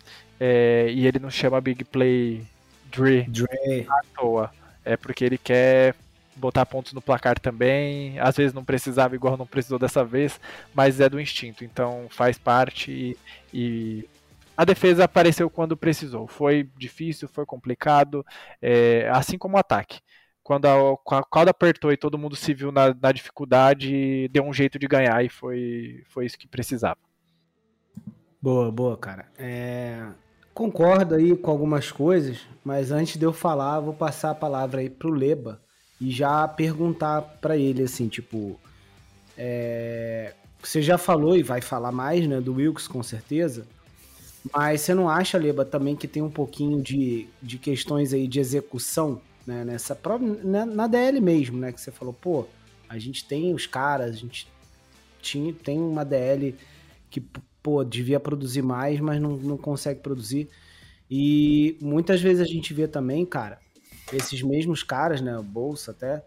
É, e ele não chama big play Dre, Dre à toa. É porque ele quer botar pontos no placar também. Às vezes não precisava, igual não precisou dessa vez, mas é do instinto, então faz parte e, e a defesa apareceu quando precisou. Foi difícil, foi complicado, é, assim como o ataque quando a, a cauda apertou e todo mundo se viu na, na, dificuldade, deu um jeito de ganhar e foi, foi isso que precisava. Boa, boa, cara. É, concordo aí com algumas coisas, mas antes de eu falar, vou passar a palavra aí pro Leba e já perguntar para ele, assim, tipo, é, você já falou e vai falar mais, né, do Wilkes com certeza, mas você não acha, Leba, também que tem um pouquinho de, de questões aí de execução né, nessa na, na DL mesmo, né, que você falou, pô, a gente tem os caras, a gente tinha, tem uma DL que, pô, devia produzir mais, mas não, não consegue produzir. E muitas vezes a gente vê também, cara, esses mesmos caras, né, Bolsa até,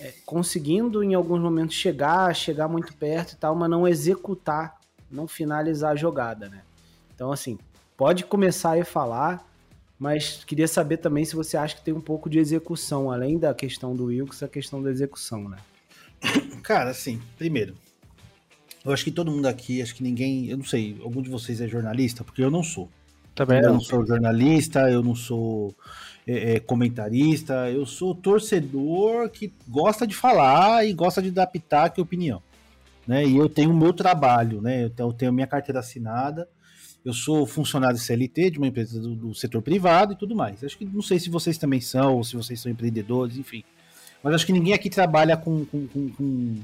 é, conseguindo em alguns momentos chegar, chegar muito perto e tal, mas não executar, não finalizar a jogada, né? Então, assim, pode começar a falar mas queria saber também se você acha que tem um pouco de execução, além da questão do Wilkes, a questão da execução, né? Cara, assim, primeiro, eu acho que todo mundo aqui, acho que ninguém, eu não sei, algum de vocês é jornalista, porque eu não sou. Também eu não, sou jornalista, eu não sou é, é, comentarista, eu sou torcedor que gosta de falar e gosta de dar pitaco e opinião. Né? E eu tenho o meu trabalho, né? Eu tenho minha carteira assinada, eu sou funcionário CLT de uma empresa do, do, setor privado e tudo mais. Acho que não sei se vocês também são, ou se vocês são empreendedores, enfim. Mas acho que ninguém aqui trabalha com, com, com, com,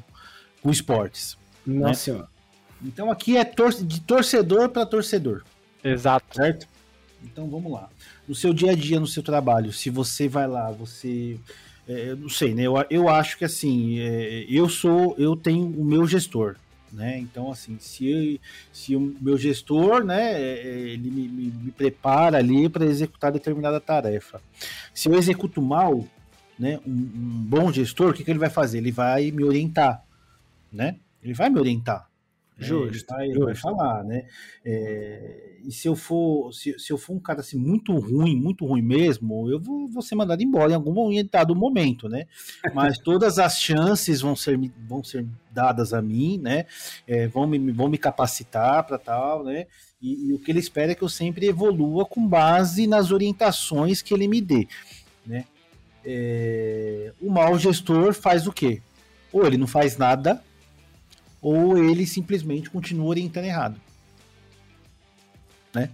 com esportes. Nossa né? senhora. Então aqui é tor de torcedor para torcedor. Exato. Certo? Então vamos lá. No seu dia a dia, no seu trabalho, se você vai lá, você. É, eu não sei, né? Eu, eu acho que assim, é, eu sou, eu tenho o meu gestor. Né? Então, assim, se, se o meu gestor, né, é, é, ele me, me, me prepara ali para executar determinada tarefa. Se eu executo mal, né, um, um bom gestor, o que, que ele vai fazer? Ele vai me orientar, né? Ele vai me orientar. Justo, é, ele vai, vai, falar, né? É, e se eu for se, se eu for um cara assim muito ruim, muito ruim mesmo, eu vou, vou ser mandado embora em algum dado momento, né? Mas todas as chances vão ser, vão ser dadas a mim, né? É, vão, me, vão me capacitar para tal, né? E, e, o que ele espera é que eu sempre evolua com base nas orientações que ele me dê, né? É, o mau gestor faz o quê? Ou ele não faz nada, ou ele simplesmente continua orientando errado. né?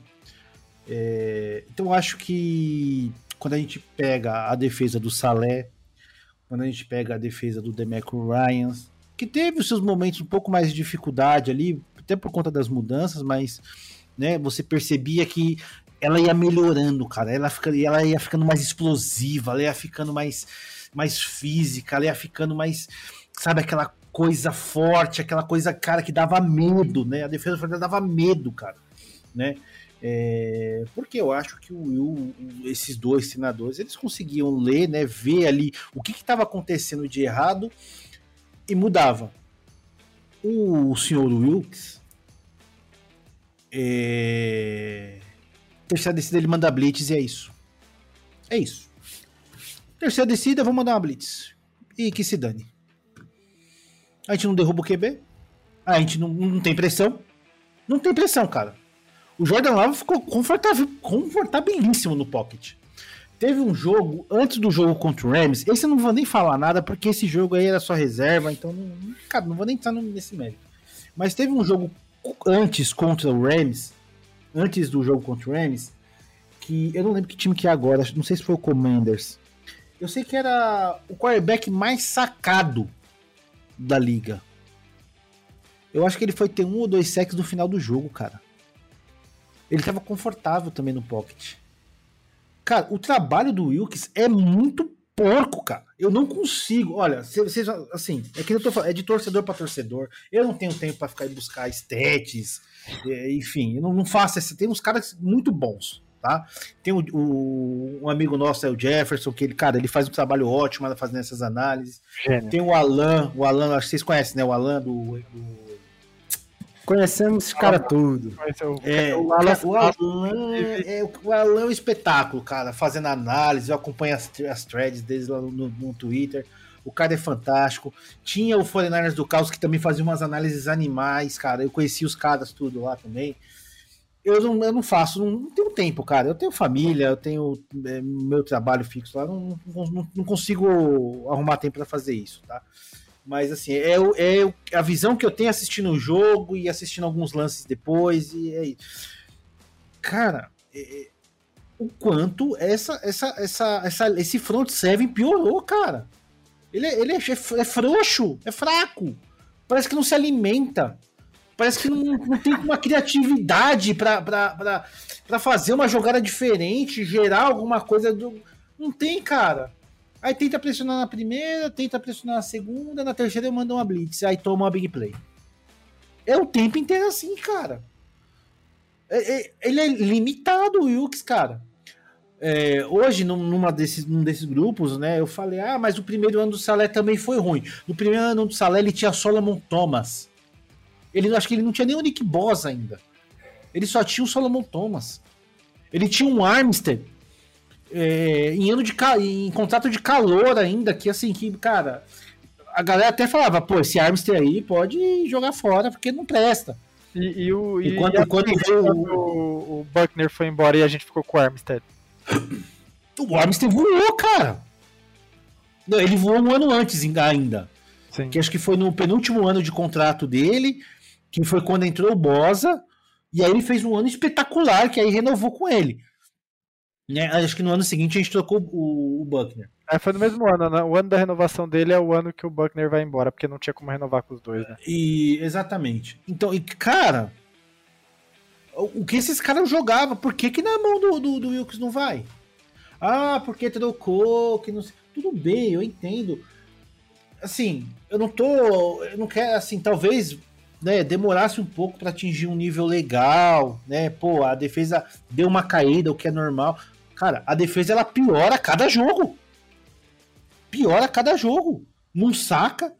É, então eu acho que quando a gente pega a defesa do Salé, quando a gente pega a defesa do Demeco Ryan, que teve os seus momentos um pouco mais de dificuldade ali, até por conta das mudanças, mas né, você percebia que ela ia melhorando, cara. Ela, fica, ela ia ficando mais explosiva, ela ia ficando mais, mais física, ela ia ficando mais, sabe, aquela coisa forte, aquela coisa, cara, que dava medo, né? A defesa Fortaleza dava medo, cara, né? É, porque eu acho que o esses dois senadores, eles conseguiam ler, né, ver ali o que estava acontecendo de errado e mudava. O senhor Wilkes, é, terceira descida ele manda blitz e é isso. É isso. Terceira descida, vou mandar uma blitz. E que se dane. A gente não derruba o QB. A gente não, não tem pressão. Não tem pressão, cara. O Jordan Love ficou confortável, confortabilíssimo no pocket. Teve um jogo, antes do jogo contra o Rams, esse eu não vou nem falar nada, porque esse jogo aí era só reserva, então, cara, não vou nem entrar nesse mérito. Mas teve um jogo antes contra o Rams, antes do jogo contra o Rams, que eu não lembro que time que é agora, não sei se foi o Commanders. Eu sei que era o quarterback mais sacado da liga. Eu acho que ele foi ter um ou dois sacks no final do jogo, cara. Ele tava confortável também no pocket. Cara, o trabalho do Wilkes é muito porco, cara. Eu não consigo. Olha, vocês assim, é que eu tô falando, é de torcedor para torcedor. Eu não tenho tempo para ficar e buscar stats, é, enfim, eu não, não faço. Tem uns caras muito bons, tá? Tem o, o, um amigo nosso, é o Jefferson, que ele, cara, ele faz um trabalho ótimo fazendo essas análises. Gênio. Tem o Alan, o Alan, acho que vocês conhecem, né? O Alan do, do Conhecemos esse cara tudo. É, o, Alan, o, Alan, é, o Alan é um espetáculo, cara, fazendo análise, eu acompanho as, as threads deles lá no, no, Twitter. O cara é fantástico. Tinha o 49ers do Caos que também fazia umas análises animais, cara. Eu conheci os caras tudo lá também. Eu não, eu não faço, não, não tenho tempo, cara. Eu tenho família, eu tenho é, meu trabalho fixo lá, não, não, não consigo arrumar tempo para fazer isso, tá? Mas assim, é, é a visão que eu tenho assistindo o jogo e assistindo alguns lances depois. E é Cara, é, é, o quanto essa, essa, essa, essa, esse front seven piorou, cara. Ele, é, ele é, é, é frouxo, é fraco. Parece que não se alimenta. Parece que não, não tem uma criatividade para fazer uma jogada diferente, gerar alguma coisa. Do... Não tem, cara. Aí tenta pressionar na primeira, tenta pressionar na segunda, na terceira eu mando uma blitz, aí toma uma big play. É o tempo inteiro assim, cara. É, é, ele é limitado, o Wilkes, cara. É, hoje, numa desses, num desses grupos, né, eu falei, ah, mas o primeiro ano do Salé também foi ruim. No primeiro ano do Salé ele tinha Solomon Thomas. Ele, acho que ele não tinha nem o Nick Boss ainda. Ele só tinha o Solomon Thomas. Ele tinha um Armstead é, em ano de em contrato de calor ainda, que assim, que, cara, a galera até falava, pô, esse Armstrong aí pode jogar fora porque não presta. E, e o, e, quando, e quando, o, o Buckner foi embora e a gente ficou com o Armstead. O Armstead voou, cara. Não, ele voou um ano antes ainda. Sim. Que acho que foi no penúltimo ano de contrato dele, que foi quando entrou o Bosa, e aí ele fez um ano espetacular, que aí renovou com ele. Né? Acho que no ano seguinte a gente trocou o, o Buckner. É, foi no mesmo ano, né? O ano da renovação dele é o ano que o Buckner vai embora, porque não tinha como renovar com os dois, né? E, exatamente. Então, e, cara, o, que esses caras jogavam, por que, que na mão do, do, do Wilkes não vai? Ah, porque trocou, que não sei. Tudo bem, eu entendo. Assim, eu não tô. Eu não quero, assim, talvez né, demorasse um pouco para atingir um nível legal, né? Pô, a defesa deu uma caída, o que é normal. Cara, a defesa ela piora a cada jogo. Piora a cada jogo. Não saca.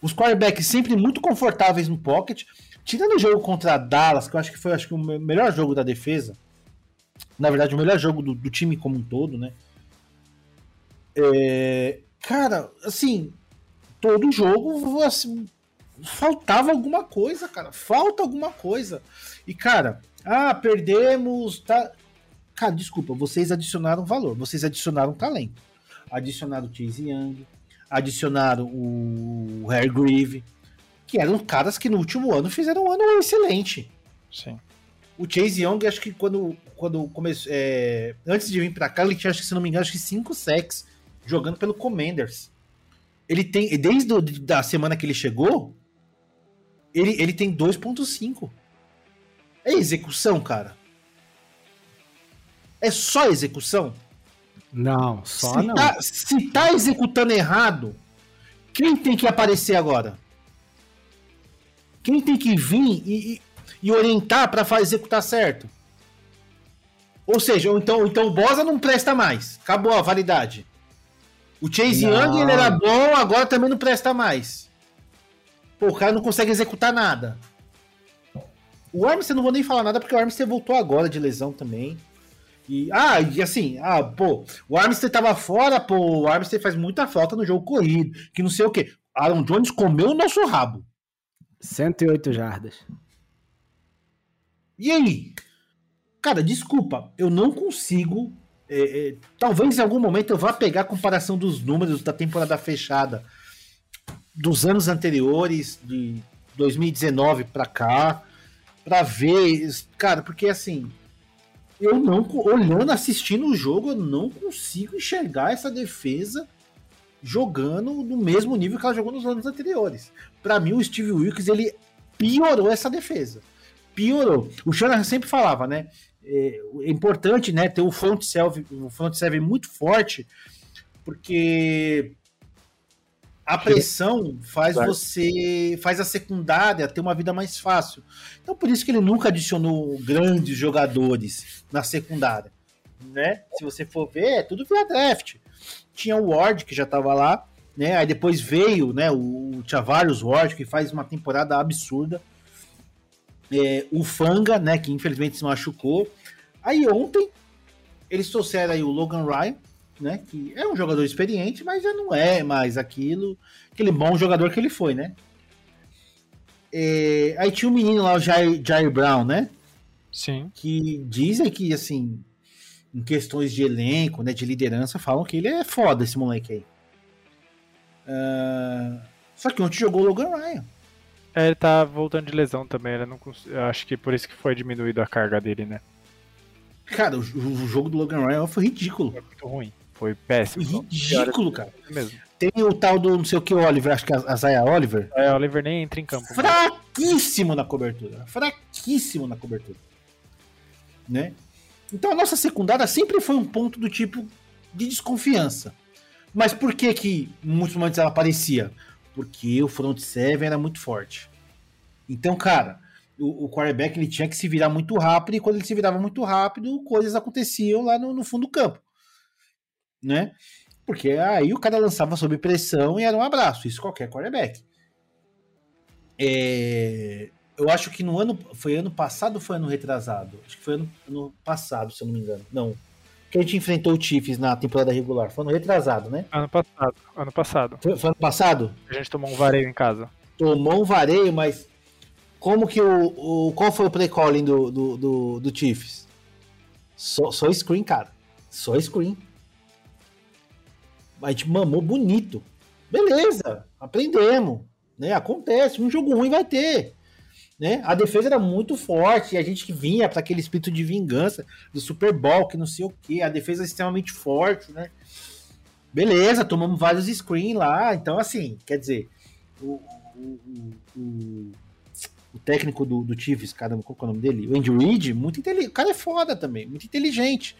Os quarterbacks sempre muito confortáveis no pocket. Tirando o jogo contra a Dallas, que eu acho que foi acho que o melhor jogo da defesa. Na verdade, o melhor jogo do, do time como um todo, né? É, cara, assim, todo jogo assim, faltava alguma coisa, cara. Falta alguma coisa. E, cara, ah, perdemos. Tá... Cara, desculpa, vocês adicionaram valor, vocês adicionaram talento. Adicionaram o Chase Young, adicionaram o Harry Grieve, que eram caras que no último ano fizeram um ano excelente. Sim. o Chase Young, acho que quando, quando começou. É, antes de vir pra cá, ele tinha, acho que, se não me engano, acho que 5 sacks jogando pelo Commanders. Ele tem. Desde a da semana que ele chegou, ele, ele tem 2,5. É execução, cara. É só execução? Não, só se não. Tá, se tá executando errado, quem tem que aparecer agora? Quem tem que vir e, e, e orientar para executar certo? Ou seja, então, então o Bosa não presta mais. Acabou a validade. O Chase não. Young ele era bom, agora também não presta mais. Pô, o cara não consegue executar nada. O Armstead não vou nem falar nada porque o Armstead voltou agora de lesão também. E, ah, e assim, ah, pô, o Armstead tava fora, pô, o Armstead faz muita falta no jogo corrido, que não sei o quê. Aaron Jones comeu o nosso rabo. 108 jardas. E aí? Cara, desculpa, eu não consigo. É, é, talvez em algum momento eu vá pegar a comparação dos números da temporada fechada dos anos anteriores, de 2019 para cá, para ver, cara, porque assim, eu não, olhando, assistindo o jogo, eu não consigo enxergar essa defesa jogando no mesmo nível que ela jogou nos anos anteriores. Para mim, o Steve Wilkes ele piorou essa defesa. Piorou. O Shanahan sempre falava, né? É, é importante, né, ter o front serve, o front serve muito forte, porque a pressão faz você faz a secundária ter uma vida mais fácil. Então por isso que ele nunca adicionou grandes jogadores na secundária, né? Se você for ver, é tudo via draft. Tinha o Ward que já estava lá, né? Aí depois veio, né, o Tavares Ward que faz uma temporada absurda. É, o Fanga, né, que infelizmente se machucou. Aí ontem eles trouxeram aí o Logan Ryan, né? Que é um jogador experiente, mas já não é mais aquilo, aquele bom jogador que ele foi, né? É, aí tinha um menino lá, o Jair, Jair Brown, né? Sim. Que dizem que, assim, em questões de elenco, né, de liderança, falam que ele é foda, esse moleque aí. Uh, só que ontem jogou o Logan Ryan. É, ele tá voltando de lesão também, ele não cons... eu acho que por isso que foi diminuído a carga dele, né? Cara, o, o jogo do Logan Ryan foi ridículo. Foi muito ruim. Foi péssimo. Foi ridículo, cara. Mesmo. Tem o tal do não sei o que Oliver, acho que a Zaya Oliver. É, Oliver nem entra em campo. Fraquíssimo na cobertura. Fraquíssimo na cobertura. Né? Então a nossa secundária sempre foi um ponto do tipo de desconfiança. Mas por que que em muitos momentos ela aparecia? Porque o front seven era muito forte. Então, cara, o, o quarterback ele tinha que se virar muito rápido e quando ele se virava muito rápido, coisas aconteciam lá no, no fundo do campo né? Porque aí o cara lançava sob pressão e era um abraço, isso qualquer quarterback. É, eu acho que no ano. Foi ano passado ou foi ano retrasado? Acho que foi ano, ano passado, se eu não me engano. Não. Que a gente enfrentou o Chiefs na temporada regular. Foi ano retrasado, né? Ano passado. Ano passado. Foi, foi ano passado? A gente tomou um vareio em casa. Tomou um vareio, mas como que o. o qual foi o play calling do, do, do, do Chiefs? Só, só screen, cara. Só screen a gente mamou bonito. Beleza, aprendemos. Né? Acontece, um jogo ruim vai ter. Né? A defesa era muito forte e a gente que vinha para aquele espírito de vingança do Super Bowl, que não sei o que, a defesa é extremamente forte, né? Beleza, tomamos vários screen lá, então assim, quer dizer, o, o, o, o técnico do, do Chiefs, caramba, qual é o nome dele? O Andy Reid, muito inteligente, o cara é foda também, muito inteligente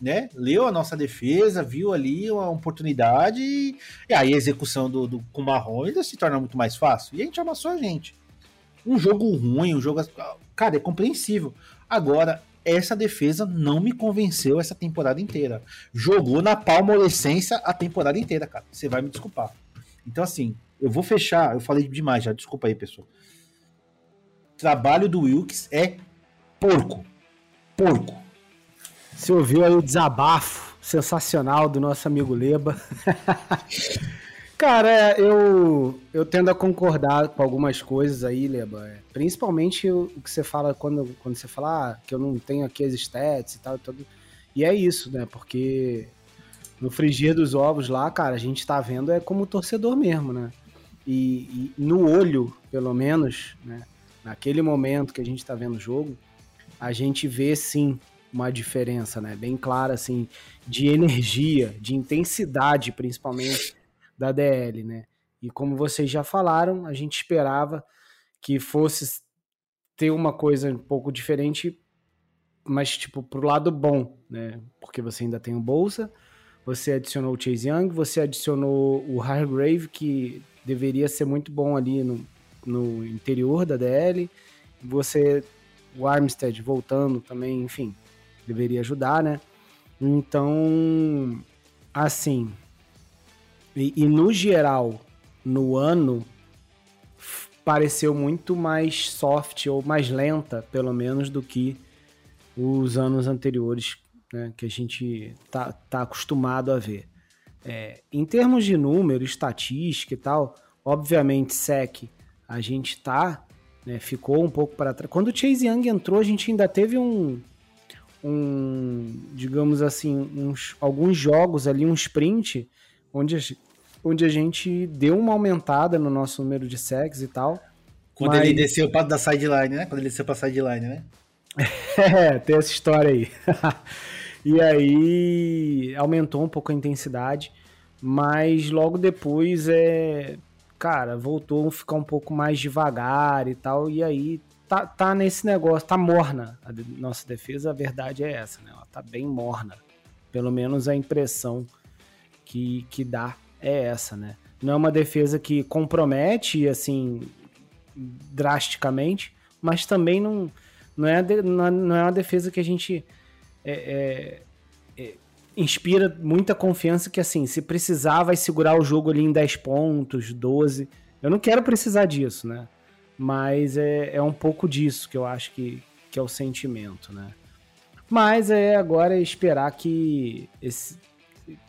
né? Leu a nossa defesa, viu ali uma oportunidade e, e aí a execução do, do com ainda se torna muito mais fácil. E a gente amassou a gente. Um jogo ruim, um jogo. Cara, é compreensível. Agora, essa defesa não me convenceu essa temporada inteira. Jogou na palmolescência a temporada inteira, cara. Você vai me desculpar. Então, assim, eu vou fechar. Eu falei demais já, desculpa aí, pessoal. Trabalho do Wilkes é porco. Porco. Você ouviu aí o desabafo sensacional do nosso amigo Leba. Cara, eu, eu tendo a concordar com algumas coisas aí, Leba. É, principalmente o, que você fala quando, quando você fala ah, que eu não tenho aqui as stats e tal. Tudo. E é isso, né? Porque no frigir dos ovos lá, cara, a gente tá vendo é como torcedor mesmo, né? E, e no olho, pelo menos, né? Naquele momento que a gente tá vendo o jogo, a gente vê sim uma diferença, né? Bem clara, assim, de energia, de intensidade, principalmente, da DL, né? E como vocês já falaram, a gente esperava que fosse ter uma coisa um pouco diferente, mas, tipo, pro lado bom, né? Porque você ainda tem o Bolsa, você adicionou o Chase Young, você adicionou o Hargrave, que deveria ser muito bom ali no, no interior da DL, você, o Armstead voltando também, enfim, deveria ajudar, né? Então, assim, e, e no geral, no ano, pareceu muito mais soft ou mais lenta, pelo menos, do que os anos anteriores né, que a gente tá, tá acostumado a ver. É, em termos de número, estatística e tal, obviamente, SEC, a gente tá, né, ficou um pouco para trás. Quando o Chase Young entrou, a gente ainda teve um, um digamos assim, uns, alguns jogos ali, um sprint, onde a, onde a gente deu uma aumentada no nosso número de sacks e tal. Quando mas... ele desceu para da sideline, né? Quando ele desceu para sideline, né? é, tem essa história aí. e aí aumentou um pouco a intensidade, mas logo depois é, cara, voltou a ficar um pouco mais devagar e tal, e aí tá, tá nesse negócio, tá morna a nossa defesa, a verdade é essa, né? Ela tá bem morna. Pelo menos a impressão que, que dá é essa, né? Não é uma defesa que compromete, assim, drasticamente, mas também não, não, é, não é uma defesa que a gente é, é, é, inspira muita confiança que, assim, se precisar, vai segurar o jogo ali em 10 pontos, 12. Eu não quero precisar disso, né? Mas é, é um pouco disso que eu acho que, que é o sentimento, né? Mas é agora esperar que esse.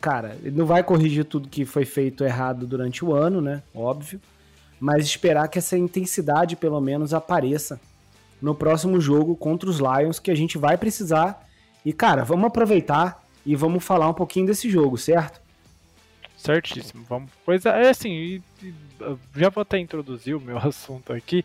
Cara, ele não vai corrigir tudo que foi feito errado durante o ano, né? Óbvio. Mas esperar que essa intensidade, pelo menos, apareça no próximo jogo contra os Lions, que a gente vai precisar. E, cara, vamos aproveitar e vamos falar um pouquinho desse jogo, certo? Certíssimo. Vamos. Coisa. É assim, já vou até introduzir o meu assunto aqui.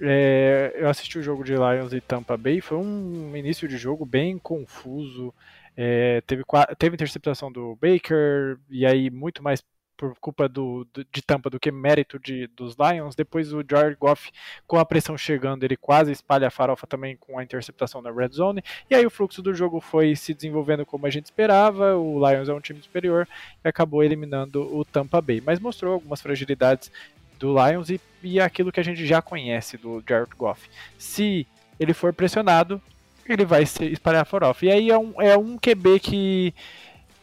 É, eu assisti o jogo de Lions e Tampa Bay. Foi um início de jogo bem confuso. É, teve, teve interceptação do Baker, e aí muito mais por culpa do, de Tampa do que mérito de, dos Lions. Depois o Jared Goff, com a pressão chegando, ele quase espalha a farofa também com a interceptação na red zone. E aí o fluxo do jogo foi se desenvolvendo como a gente esperava. O Lions é um time superior e acabou eliminando o Tampa Bay. Mas mostrou algumas fragilidades do Lions e, e aquilo que a gente já conhece do Jared Goff. Se ele for pressionado, ele vai se espalhar a farofa. E aí é um, é um QB que,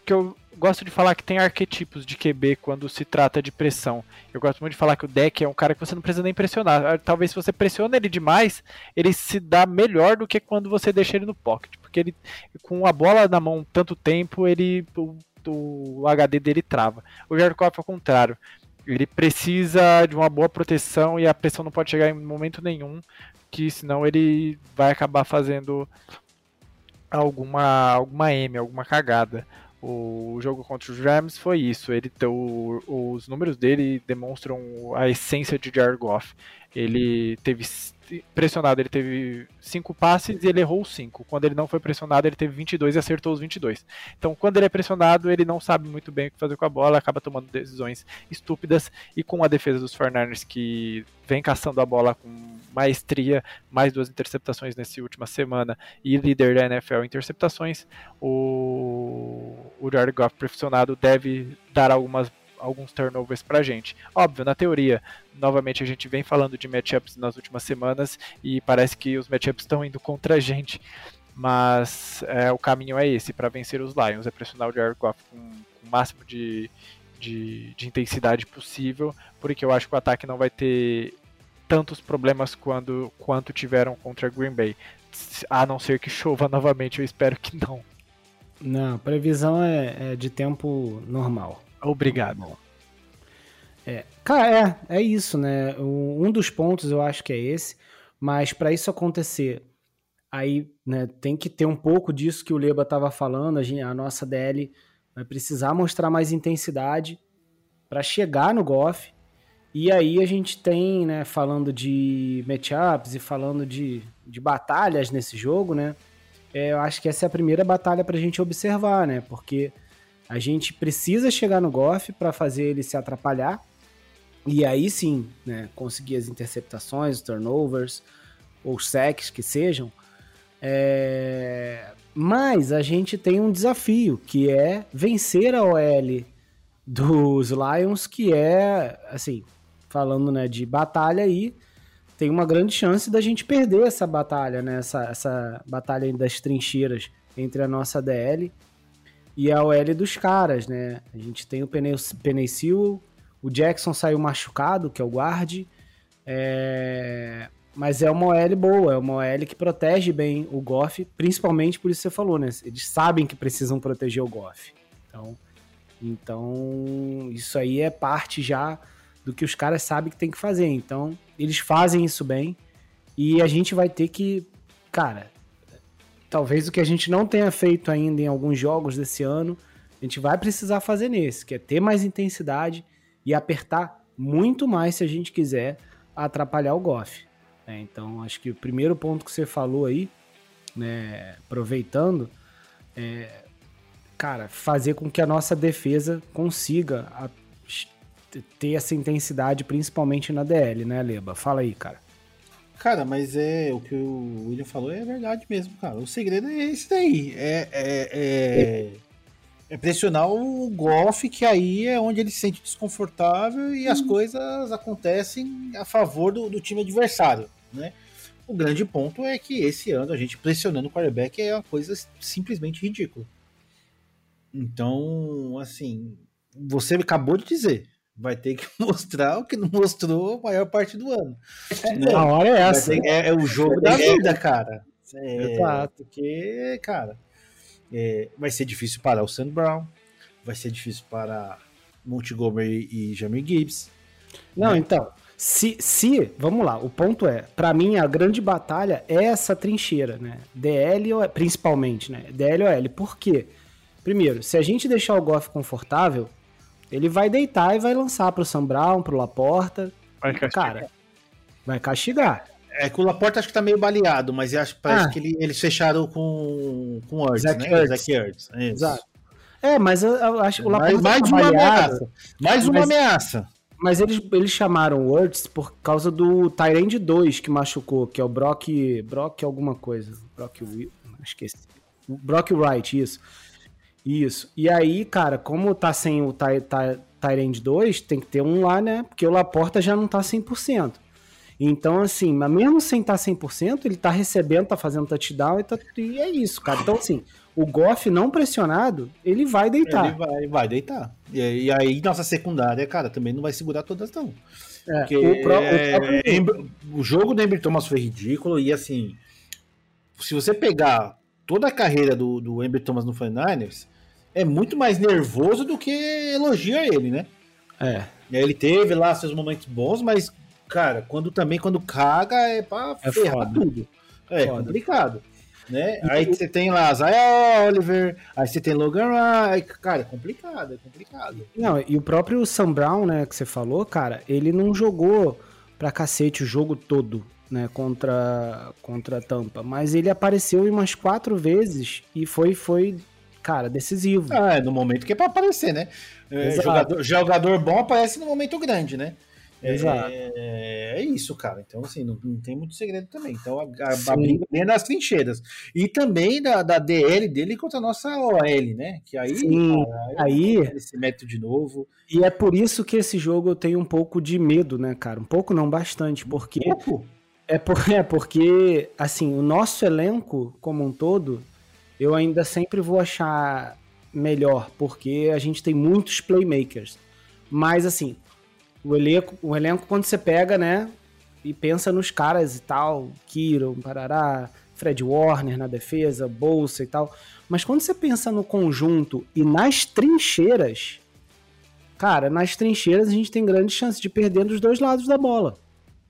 que eu gosto de falar que tem arquetipos de QB quando se trata de pressão. Eu gosto muito de falar que o deck é um cara que você não precisa nem pressionar. Ah, talvez se você pressiona ele demais, ele se dá melhor do que quando você deixa ele no pocket. Porque ele, com a bola na mão tanto tempo, ele o, o HD dele trava. O Jared Goff é o contrário. Ele precisa de uma boa proteção e a pressão não pode chegar em momento nenhum, que senão ele vai acabar fazendo alguma, alguma M, alguma cagada. O jogo contra os Rams foi isso. Ele, os números dele demonstram a essência de Jared Goff. Ele teve pressionado, ele teve 5 passes e ele errou 5. Quando ele não foi pressionado, ele teve 22 e acertou os 22. Então, quando ele é pressionado, ele não sabe muito bem o que fazer com a bola, acaba tomando decisões estúpidas e com a defesa dos 49ers que vem caçando a bola com maestria, mais duas interceptações nessa última semana e líder da NFL em interceptações, o, o Jared Goff pressionado deve dar algumas alguns turnovers pra gente. Óbvio, na teoria, novamente a gente vem falando de matchups nas últimas semanas e parece que os matchups estão indo contra a gente. Mas é, o caminho é esse para vencer os Lions, é pressionar o Jared Goff com, com o máximo de, de, de, intensidade possível, porque eu acho que o ataque não vai ter tantos problemas quando, quanto tiveram contra Green Bay. A não ser que chova novamente, eu espero que não. Não, previsão é, é de tempo normal. Obrigado. É, cara, é, é isso, né? Um dos pontos eu acho que é esse, mas para isso acontecer, aí né, tem que ter um pouco disso que o Leba estava falando, a, gente, a nossa DL vai precisar mostrar mais intensidade para chegar no Goff, e aí a gente tem, né, falando de matchups e falando de de batalhas nesse jogo, né? É, eu acho que essa é a primeira batalha para a gente observar, né? Porque a gente precisa chegar no Goff para fazer ele se atrapalhar e aí sim, né, conseguir as interceptações, os turnovers, ou sacks que sejam. É... Mas a gente tem um desafio, que é vencer a OL dos Lions, que é, assim, falando né, de batalha aí, tem uma grande chance da gente perder essa batalha, né? Essa, essa batalha das trincheiras entre a nossa DL e a OL dos caras, né? A gente tem o Penecil, o Jackson saiu machucado, que é o guarde, é... mas é uma OL boa, é uma OL que protege bem o Goff, principalmente por isso que você falou, né? Eles sabem que precisam proteger o Goff. Então, então isso aí é parte já do que os caras sabem que tem que fazer. Então, eles fazem isso bem e a gente vai ter que, cara, talvez o que a gente não tenha feito ainda em alguns jogos desse ano, a gente vai precisar fazer nesse, que é ter mais intensidade e apertar muito mais se a gente quiser atrapalhar o Goff. É, então, acho que o primeiro ponto que você falou aí, né, aproveitando, é, cara, fazer com que a nossa defesa consiga a, ter essa intensidade, principalmente na DL, né, Leba? Fala aí, cara. Cara, mas é o que o William falou é verdade mesmo, cara. O segredo é esse daí. É, é, é, é pressionar o Goff, que aí é onde ele se sente desconfortável e as uhum. coisas acontecem a favor do, do time adversário, né? O grande ponto é que esse ano a gente pressionando o quarterback é uma coisa simplesmente ridícula. Então, assim, você acabou de dizer, vai ter que mostrar o que não mostrou a maior parte do ano. Né? A hora é essa. Ter, é, é, o jogo da vida, cara. É, Exato. Porque, cara, é, vai ser difícil parar o Sam Brown, vai ser difícil para Montgomery e Jamie Gibbs. Não, né? então, se, se, vamos lá, o ponto é, para mim a grande batalha é essa trincheira, né? DL ou principalmente, né? DL ou L. Por quê? Primeiro, se a gente deixar o Goff confortável, ele vai deitar e vai lançar pro Sam Brown, pro Laporta. Vai castigar. Cara, vai castigar. É que o Laporta acho que tá meio baleado, mas acho, parece ah. que ele, eles fecharam com, com o Ertz, Zach né? Ertz. Zach Ertz. É Exato. É, mas eu, eu acho que o Laporta mais, mais tá uma ameaça. Mais uma ameaça. Mas eles, eles chamaram o Ertz por causa do Tyrande 2 que machucou, que é o Brock. Brock alguma coisa. Brock Will. Esqueci. Brock Wright, isso. Isso. E aí, cara, como tá sem o Ty, Ty, Tyrande 2, tem que ter um lá, né? Porque o Laporta já não tá 100%. Então, assim, mas mesmo sem estar tá 100%, ele tá recebendo, tá fazendo touchdown e, tá, e é isso, cara. Então, assim, o Goff não pressionado, ele vai deitar. Ele vai, vai deitar. E, e aí, nossa secundária, cara, também não vai segurar todas, não. É, Porque o, pro, é, o, próprio... o, jogo do Ember Thomas foi ridículo e, assim, se você pegar toda a carreira do, do Ember Thomas no 49ers, é muito mais nervoso do que elogia ele, né? É. Ele teve lá seus momentos bons, mas, cara, quando também quando caga é pra é ferrar foda. tudo. É foda. complicado. Né? E aí você tem lá Zaya Oliver, aí você tem Logan Ray, cara, é complicado, é complicado. Não, e o próprio Sam Brown, né, que você falou, cara, ele não jogou pra cacete o jogo todo, né, contra, contra a Tampa, mas ele apareceu umas quatro vezes e foi, foi cara, decisivo. Ah, é no momento que é pra aparecer, né? É, jogador, jogador bom aparece no momento grande, né? É, Exato. É, é, isso, cara. Então, assim, não, não, tem muito segredo também. Então, a, a, a briga é nas trincheiras. E também da, da DL dele contra a nossa OL, né? Que aí, cara, aí ele se mete de novo. E é por isso que esse jogo eu tenho um pouco de medo, né, cara? Um pouco não, bastante. Porque. Um pouco? É, por, é porque, assim, o nosso elenco como um todo eu ainda sempre vou achar melhor, porque a gente tem muitos playmakers. Mas assim, o elenco, o elenco quando você pega, né, e pensa nos caras e tal, Kiro, Parará, Fred Warner na defesa, Bolsa e tal. Mas quando você pensa no conjunto e nas trincheiras, cara, nas trincheiras a gente tem grande chance de perder dos dois lados da bola.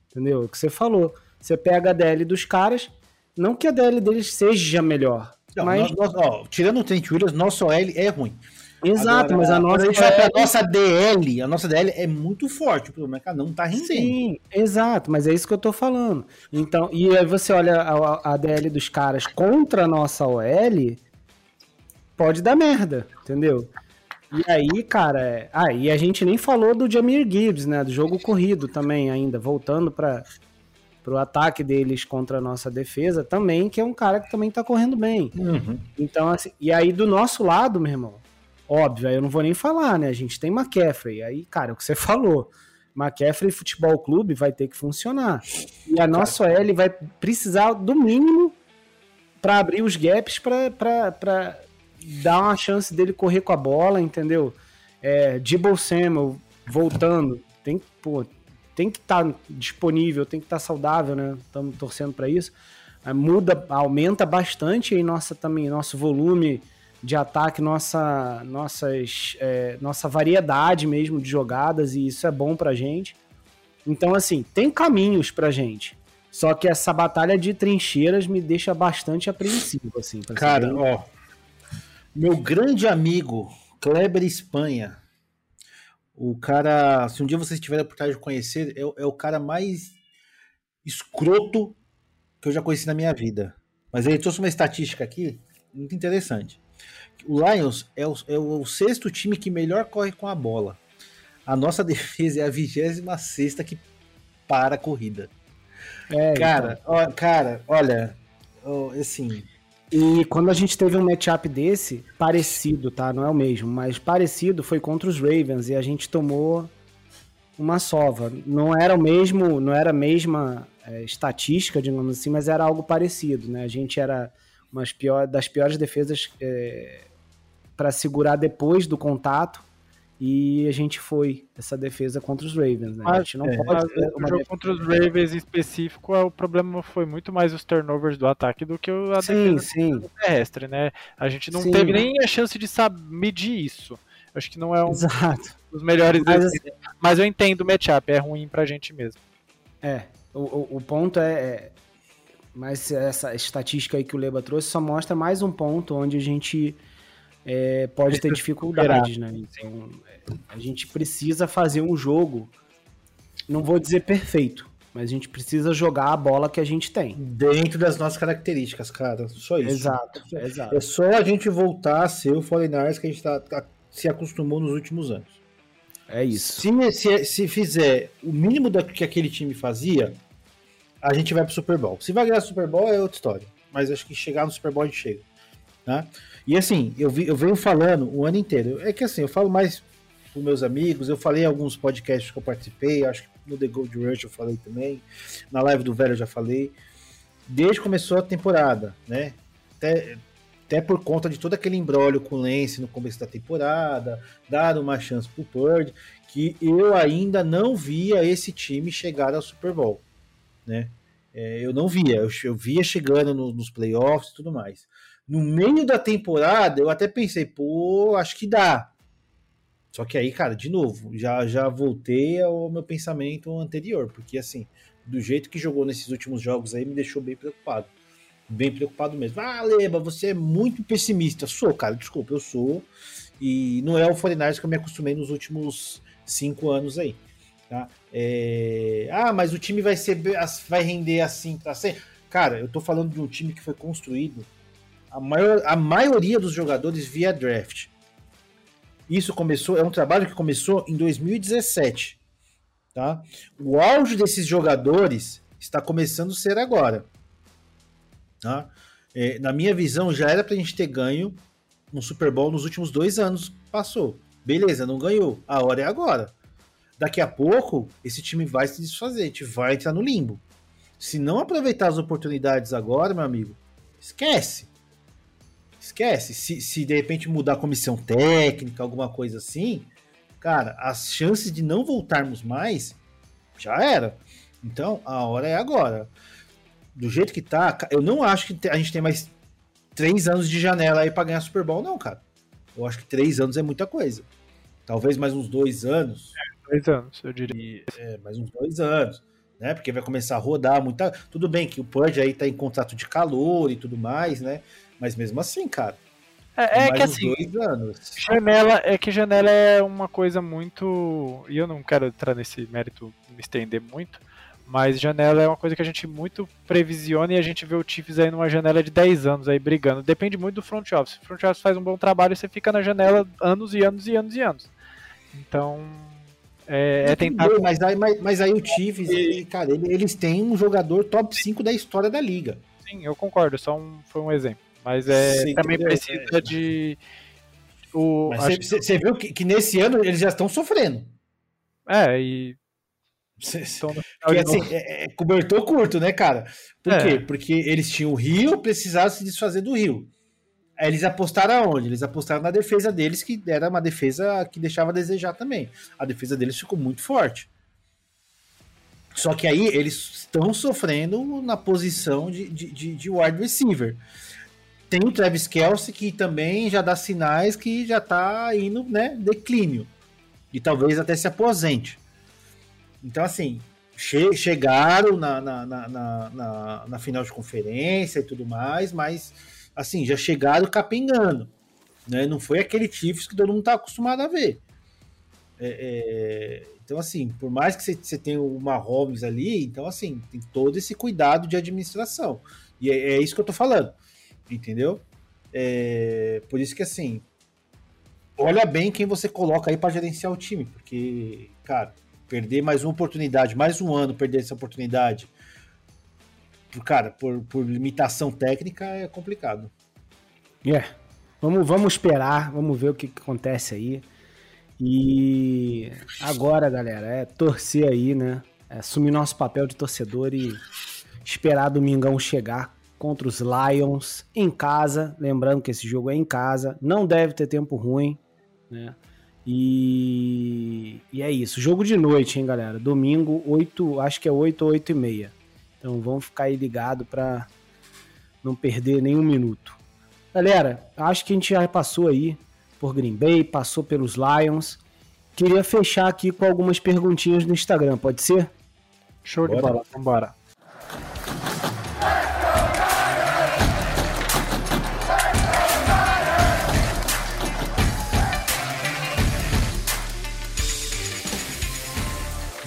Entendeu? O que você falou. Você pega a DL dos caras, não que a DL deles seja melhor, não, mas... Nós, nós, ó, tirando o Trent Williams, nosso OL é ruim. Exato, Agora, mas a nossa. A, gente é... a nossa DL, a nossa DL é muito forte, o problema é que ela não tá rendendo. Sim, exato, mas é isso que eu tô falando. Então, e aí você olha a, a DL dos caras contra a nossa OL, pode dar merda, entendeu? E aí, cara, é... ah, e a gente nem falou do Jamir Gibbs, né? Do jogo corrido também, ainda, voltando para o ataque deles contra a nossa defesa também, que é um cara que também tá correndo bem. Uhum. Então, assim, e aí do nosso lado, meu irmão, óbvio, aí eu não vou nem falar, né? A gente tem McCaffrey, aí, cara, é o que você falou. McCaffrey Futebol Clube vai ter que funcionar. E a nossa OL vai precisar do mínimo para abrir os gaps para dar uma chance dele correr com a bola, entendeu? É, Dibble Samuel voltando, tem, pô, tem que estar tá disponível, tem que estar tá saudável, né? Estamos torcendo para isso. É, muda, aumenta bastante aí nossa também nosso volume de ataque, nossa nossas é, nossa variedade mesmo de jogadas e isso é bom pra gente. Então assim, tem caminhos pra gente. Só que essa batalha de trincheiras me deixa bastante apreensivo assim, Cara, ó, meu grande amigo, Kleber Espanha. O cara, se um dia vocês tiverem a oportunidade de conhecer, é, é, o cara mais escroto que eu já conheci na minha vida. Mas ele trouxe uma estatística aqui muito interessante. O Lions é o, é o sexto time que melhor corre com a bola. A nossa defesa é a vigésima sexta que para a corrida. É, cara, então. ó, cara, olha, assim, e quando a gente teve um matchup desse, parecido, tá? Não é o mesmo, mas parecido foi contra os Ravens e a gente tomou uma sova. Não era o mesmo, não era a mesma é, estatística, digamos assim, mas era algo parecido, né? A gente era uma das piores defesas é, para segurar depois do contato e a gente foi essa defesa contra os Ravens, né? Mas, a gente não é, pode. o jogo contra os Ravens em específico, é, o problema foi muito mais os turnovers do ataque do que a sim, defesa sim. terrestre, né? A gente não sim. teve nem a chance de saber medir isso. Acho que não é um Exato. dos melhores. Mas, assim, mas eu entendo o matchup, é ruim pra gente mesmo. É, o, o, o ponto é, é. Mas essa estatística aí que o Leba trouxe só mostra mais um ponto onde a gente é, pode ter dificuldades, né? Então, a gente precisa fazer um jogo, não vou dizer perfeito, mas a gente precisa jogar a bola que a gente tem. Dentro das nossas características, cara. Só isso. Exato, é, exato. É só a gente voltar a ser o Foreigners que a gente tá, tá, se acostumou nos últimos anos. É isso. Se, se, se fizer o mínimo do que aquele time fazia, a gente vai pro Super Bowl. Se vai ganhar o Super Bowl é outra história. Mas acho que chegar no Super Bowl a gente chega. Tá? E assim, eu, vi, eu venho falando o ano inteiro. É que assim, eu falo mais com meus amigos, eu falei em alguns podcasts que eu participei, acho que no The Gold Rush eu falei também, na live do Velho eu já falei. Desde que começou a temporada, né? Até, até por conta de todo aquele embrólio com o Lance no começo da temporada, dar uma chance pro Purdy, que eu ainda não via esse time chegar ao Super Bowl, né? É, eu não via, eu, eu via chegando no, nos playoffs e tudo mais. No meio da temporada, eu até pensei, pô, acho que dá. Só que aí, cara, de novo, já, já voltei ao meu pensamento anterior, porque assim, do jeito que jogou nesses últimos jogos aí, me deixou bem preocupado. Bem preocupado mesmo. Ah, Leba, você é muito pessimista. Sou, cara, desculpa, eu sou. E não é o Foreigners que eu me acostumei nos últimos cinco anos aí. Tá? É... Ah, mas o time vai ser vai render assim para ser. Cara, eu tô falando de um time que foi construído a, maior, a maioria dos jogadores via draft. Isso começou, é um trabalho que começou em 2017. Tá? O auge desses jogadores está começando a ser agora. Tá? É, na minha visão, já era para a gente ter ganho um Super Bowl nos últimos dois anos. Passou. Beleza, não ganhou. A hora é agora. Daqui a pouco, esse time vai se desfazer. A gente vai entrar no limbo. Se não aproveitar as oportunidades agora, meu amigo, esquece. Esquece. Se, se de repente mudar a comissão técnica, alguma coisa assim, cara, as chances de não voltarmos mais já era. Então, a hora é agora. Do jeito que tá, eu não acho que a gente tem mais três anos de janela aí para ganhar Super Bowl, não, cara. Eu acho que três anos é muita coisa. Talvez mais uns dois anos. É, dois anos, eu diria. É, mais uns dois anos. Né? Porque vai começar a rodar muita. Tudo bem que o Purge aí tá em contrato de calor e tudo mais, né? Mas mesmo assim, cara, É, é que assim, janela é que janela é uma coisa muito e eu não quero entrar nesse mérito, me estender muito, mas janela é uma coisa que a gente muito previsiona e a gente vê o Chiefs aí numa janela de 10 anos aí brigando. Depende muito do front office. O front office faz um bom trabalho você fica na janela anos e anos e anos e anos. Então, é, é tentar. Mas aí, mas, mas aí o Chiefs, ele, cara, ele, eles têm um jogador top 5 da história da liga. Sim, eu concordo, só um, foi um exemplo. Mas é, Sim, também precisa é. de. Você viu que, que nesse ano eles já estão sofrendo. É, e porque, assim, é, é, cobertor curto, né, cara? Por é. quê? Porque eles tinham o Rio, precisavam se desfazer do Rio. Aí eles apostaram aonde? Eles apostaram na defesa deles, que era uma defesa que deixava a desejar também. A defesa deles ficou muito forte. Só que aí eles estão sofrendo na posição de, de, de, de wide receiver. Tem o Travis Kelsey, que também já dá sinais que já tá indo, né, declínio. E talvez até se aposente. Então, assim, che chegaram na, na, na, na, na final de conferência e tudo mais, mas, assim, já chegaram capengando. Né? Não foi aquele Chiefs que todo mundo está acostumado a ver. É, é, então, assim, por mais que você, tenha uma Holmes ali, então, assim, tem todo esse cuidado de administração. E é, é isso que eu tô falando, entendeu? É, por isso que, assim, olha bem quem você coloca aí para gerenciar o time, porque, cara, perder mais uma oportunidade, mais um ano perder essa oportunidade, cara, por, por limitação técnica é complicado. É. Yeah. Vamos, vamos esperar, vamos ver o que, que acontece aí. E agora, galera, é torcer aí, né? É assumir nosso papel de torcedor e esperar Domingão chegar contra os Lions em casa. Lembrando que esse jogo é em casa, não deve ter tempo ruim, né? E, e é isso. Jogo de noite, hein, galera? Domingo, 8, acho que é 8 ou 8 e meia. Então vamos ficar aí ligado para não perder nenhum minuto. Galera, acho que a gente já passou aí por Green Bay, passou pelos Lions. Queria fechar aqui com algumas perguntinhas no Instagram, pode ser? Show Bora. de bola, vambora.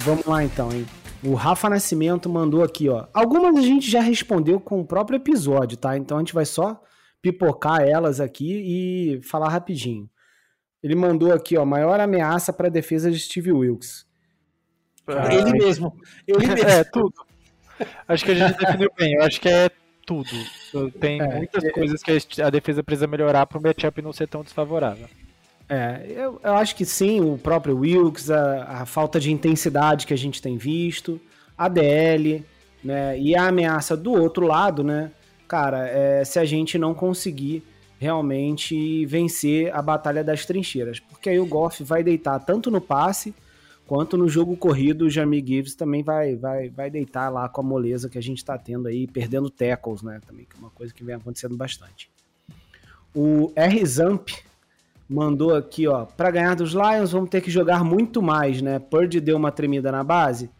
Vamos lá então, hein? O Rafa Nascimento mandou aqui, ó. Algumas a gente já respondeu com o próprio episódio, tá? Então a gente vai só pipocar elas aqui e falar rapidinho. Ele mandou aqui, ó, maior ameaça para a defesa de Steve Wilkes. Ah, ele mesmo. Ele mesmo. É, tudo. Acho que a gente definiu bem. Eu acho que é tudo. Tem é, muitas é, coisas que a defesa precisa melhorar para o matchup não ser tão desfavorável. É, eu, eu, acho que sim, o próprio Wilkes, a, a, falta de intensidade que a gente tem visto, a DL, né, e a ameaça do outro lado, né, cara, é, se a gente não conseguir realmente vencer a batalha das trincheiras, porque aí o Goff vai deitar tanto no passe quanto no jogo corrido, o Jamie Gibbs também vai, vai, vai deitar lá com a moleza que a gente está tendo aí, perdendo tackles, né, também, que é uma coisa que vem acontecendo bastante. O R Zamp mandou aqui, ó, para ganhar dos Lions vamos ter que jogar muito mais, né? Purdy deu uma tremida na base.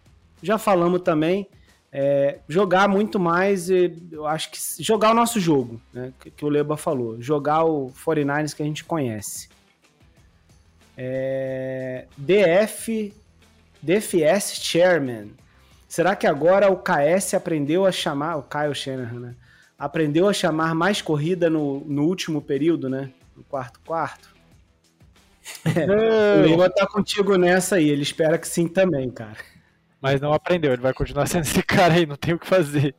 Já falamos também, é, jogar muito mais, eu acho que jogar o nosso jogo, né? Que, que o Leba falou, jogar o 49ers que a gente conhece. É, DF, DFS Chairman. Será que agora o KS aprendeu a chamar, o Kyle Shanahan, né? Aprendeu a chamar mais corrida no, no último período, né? No quarto quarto? É, o Lima tá contigo nessa aí, ele espera que sim também, cara. Mas não aprendeu, ele vai continuar sendo esse cara aí, não tem o que fazer.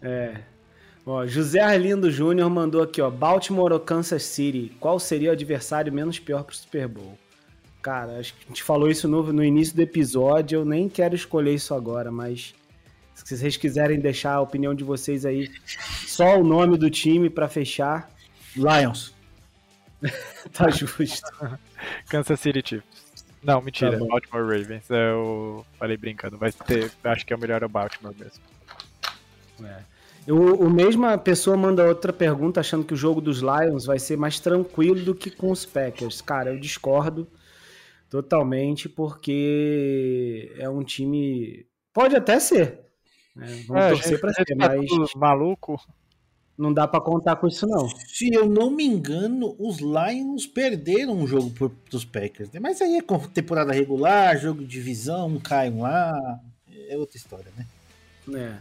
É. Ó, José Arlindo Júnior mandou aqui, ó, Baltimore ou Kansas City, qual seria o adversário menos pior pro Super Bowl? Cara, acho que a gente falou isso no, no início do episódio, eu nem quero escolher isso agora, mas se vocês quiserem deixar a opinião de vocês aí, só o nome do time para fechar. Lions. tá justo. Kansas City Chiefs. Não, mentira. Tá Baltimore Ravens. Eu falei brincando. Vai ter. Acho que é o melhor é o Baltimore mesmo. É. O, o mesma pessoa manda outra pergunta achando que o jogo dos Lions vai ser mais tranquilo do que com os Packers. Cara, eu discordo totalmente porque é um time. Pode até ser. Né? Vamos é, torcer pra ser, tá mas. Maluco. Não dá para contar com isso, não. Se eu não me engano, os Lions perderam um jogo por, dos Packers. Né? Mas aí é temporada regular, jogo de divisão, um cai um lá. É outra história, né? É.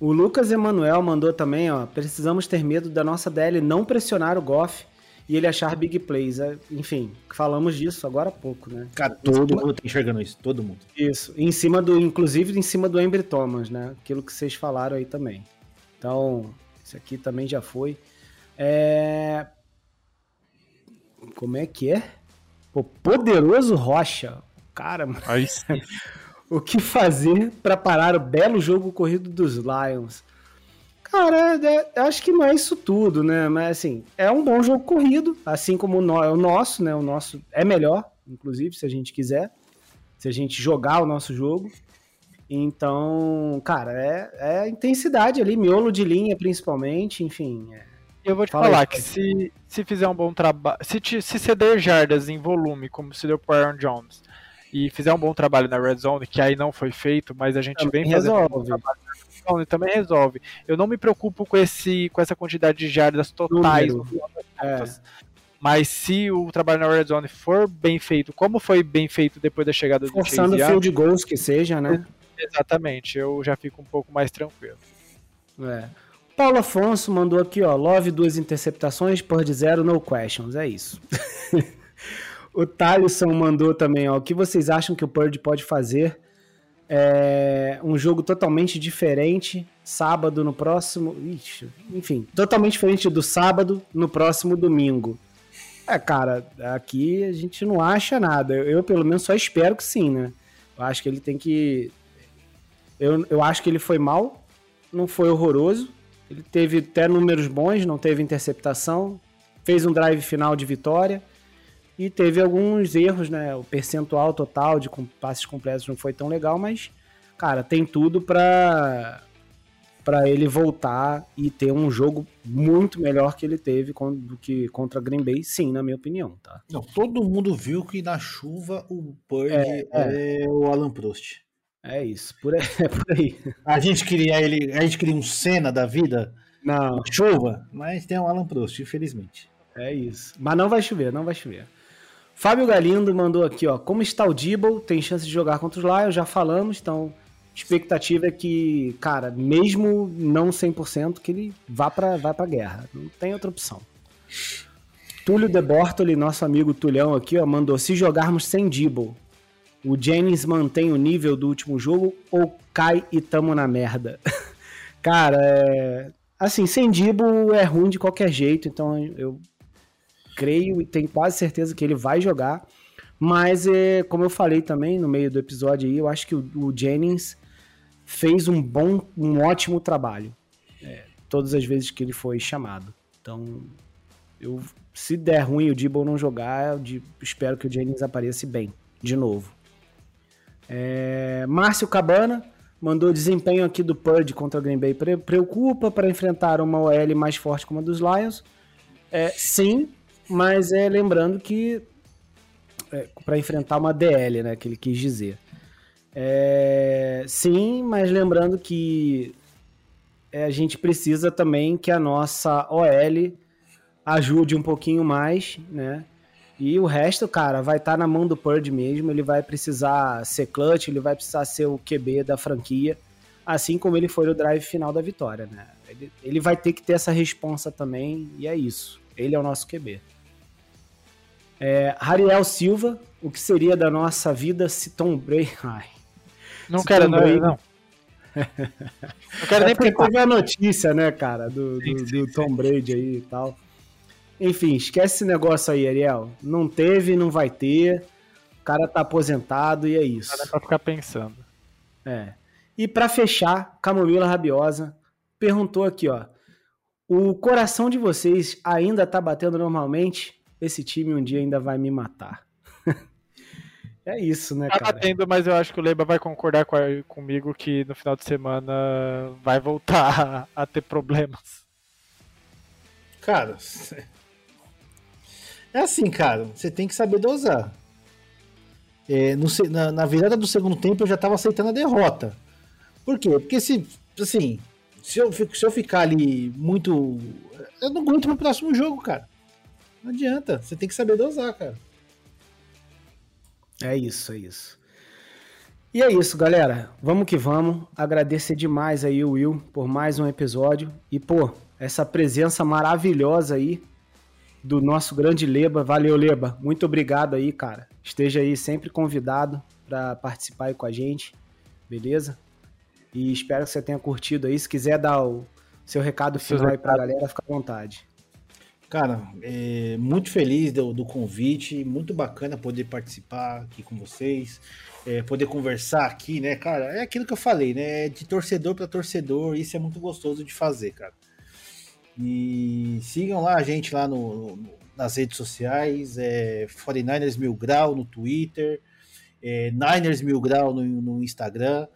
O Lucas Emanuel mandou também, ó. Precisamos ter medo da nossa DL não pressionar o Goff e ele achar big plays. É, enfim, falamos disso agora há pouco, né? Cara, todo mundo tá enxergando isso, todo mundo. Isso. Em cima do, inclusive em cima do Embry Thomas, né? Aquilo que vocês falaram aí também. Então, esse aqui também já foi. É... Como é que é? O poderoso Rocha. Cara, o que fazer para parar o belo jogo corrido dos Lions? Cara, é, acho que não é isso tudo, né? Mas assim, é um bom jogo corrido, assim como o, é o nosso, né? O nosso é melhor, inclusive, se a gente quiser. Se a gente jogar o nosso jogo. Então, cara, é, é intensidade ali, miolo de linha principalmente, enfim. É... Eu vou te Fala falar aí, que se, se fizer um bom trabalho, se, se ceder jardas em volume, como se deu pro Aaron Jones, e fizer um bom trabalho na Red Zone, que aí não foi feito, mas a gente também vem fazendo resolve. um trabalho na Zone, também resolve. Eu não me preocupo com, esse, com essa quantidade de jardas totais. É. Mas se o trabalho na Red Zone for bem feito, como foi bem feito depois da chegada do Forçando Chase field goals que seja, né? Exatamente, eu já fico um pouco mais tranquilo. É. Paulo Afonso mandou aqui, ó, Love duas interceptações, por de zero, no questions, é isso. o Thaleson mandou também, ó, o que vocês acham que o Purdy pode fazer? É um jogo totalmente diferente, sábado no próximo, ixi, enfim, totalmente diferente do sábado no próximo domingo. É, cara, aqui a gente não acha nada. Eu, pelo menos, só espero que sim, né? Eu acho que ele tem que eu, eu acho que ele foi mal, não foi horroroso. Ele teve até números bons, não teve interceptação, fez um drive final de vitória e teve alguns erros, né? O percentual total de passes completos não foi tão legal, mas, cara, tem tudo para para ele voltar e ter um jogo muito melhor que ele teve do que contra Green Bay, sim, na minha opinião, tá? Não, todo mundo viu que na chuva o Purdy é, é. é o Alan Prost. É isso, por aí, é por aí. A gente queria ele, a gente queria um Senna da vida. Não. Chuva, mas tem um Alan Prost, infelizmente. É isso. Mas não vai chover, não vai chover. Fábio Galindo mandou aqui, ó. Como está o Dibble? Tem chance de jogar contra os Lions? Já falamos, então expectativa é que, cara, mesmo não 100%, que ele vá para vá pra guerra. Não tem outra opção. Túlio De Bortoli, nosso amigo Tulhão aqui, ó, mandou se jogarmos sem Dibble, o Jennings mantém o nível do último jogo ou cai e tamo na merda? Cara, é... assim, sem Dibo é ruim de qualquer jeito, então eu creio e tenho quase certeza que ele vai jogar. Mas, é, como eu falei também no meio do episódio aí, eu acho que o, o Jennings fez um bom, um ótimo trabalho. É, todas as vezes que ele foi chamado. Então, eu, se der ruim o Dibble não jogar, eu espero que o Jennings apareça bem, de novo. É, Márcio Cabana mandou desempenho aqui do Purdy contra o Green Bay. Preocupa para enfrentar uma OL mais forte como a dos Lions? É, sim, mas é lembrando que é, para enfrentar uma DL, né, que ele quis dizer. É, sim, mas lembrando que é, a gente precisa também que a nossa OL ajude um pouquinho mais, né? E o resto, cara, vai estar tá na mão do Purdy mesmo. Ele vai precisar ser clutch, ele vai precisar ser o QB da franquia, assim como ele foi no drive final da vitória, né? Ele, ele vai ter que ter essa responsa também, e é isso. Ele é o nosso QB. É, Hariel Silva, o que seria da nossa vida se Tom Brady. Ai. Não quero, Tom Brady... não. Não quero é nem porque teve a notícia, né, cara, do, do, do Tom Brady aí e tal. Enfim, esquece esse negócio aí, Ariel. Não teve, não vai ter. O cara tá aposentado e é isso. Nada pra ficar pensando. É. E para fechar, Camomila Rabiosa perguntou aqui, ó. O coração de vocês ainda tá batendo normalmente? Esse time um dia ainda vai me matar. é isso, né, tá cara? Tá batendo, mas eu acho que o Leiba vai concordar com a, comigo que no final de semana vai voltar a, a ter problemas. Cara, é assim, cara, você tem que saber dosar. É, no, na, na, virada do segundo tempo eu já tava aceitando a derrota. Por quê? Porque se, assim, se eu, se eu ficar ali muito. Eu não aguento pro próximo jogo, cara. Não adianta. Você tem que saber dosar, cara. É isso, é isso. E é isso, galera. Vamos que vamos. Agradecer demais aí o Will por mais um episódio. E, pô, essa presença maravilhosa aí do nosso grande Leba. Valeu, Leba. Muito obrigado aí, cara. Esteja aí sempre convidado para participar aí com a gente. Beleza? E espero que você tenha curtido aí. Se quiser dar o seu recado final aí pra galera, fica à vontade. Cara, é, muito feliz do, do, convite, muito bacana poder participar aqui com vocês, é, poder conversar aqui, né, cara? É aquilo que eu falei, né? De torcedor para torcedor, isso é muito gostoso de fazer, cara. E sigam lá a gente lá no, no nas redes sociais, é 49ers Mil Grau no Twitter, é, Niners Mil Grau no, no Instagram.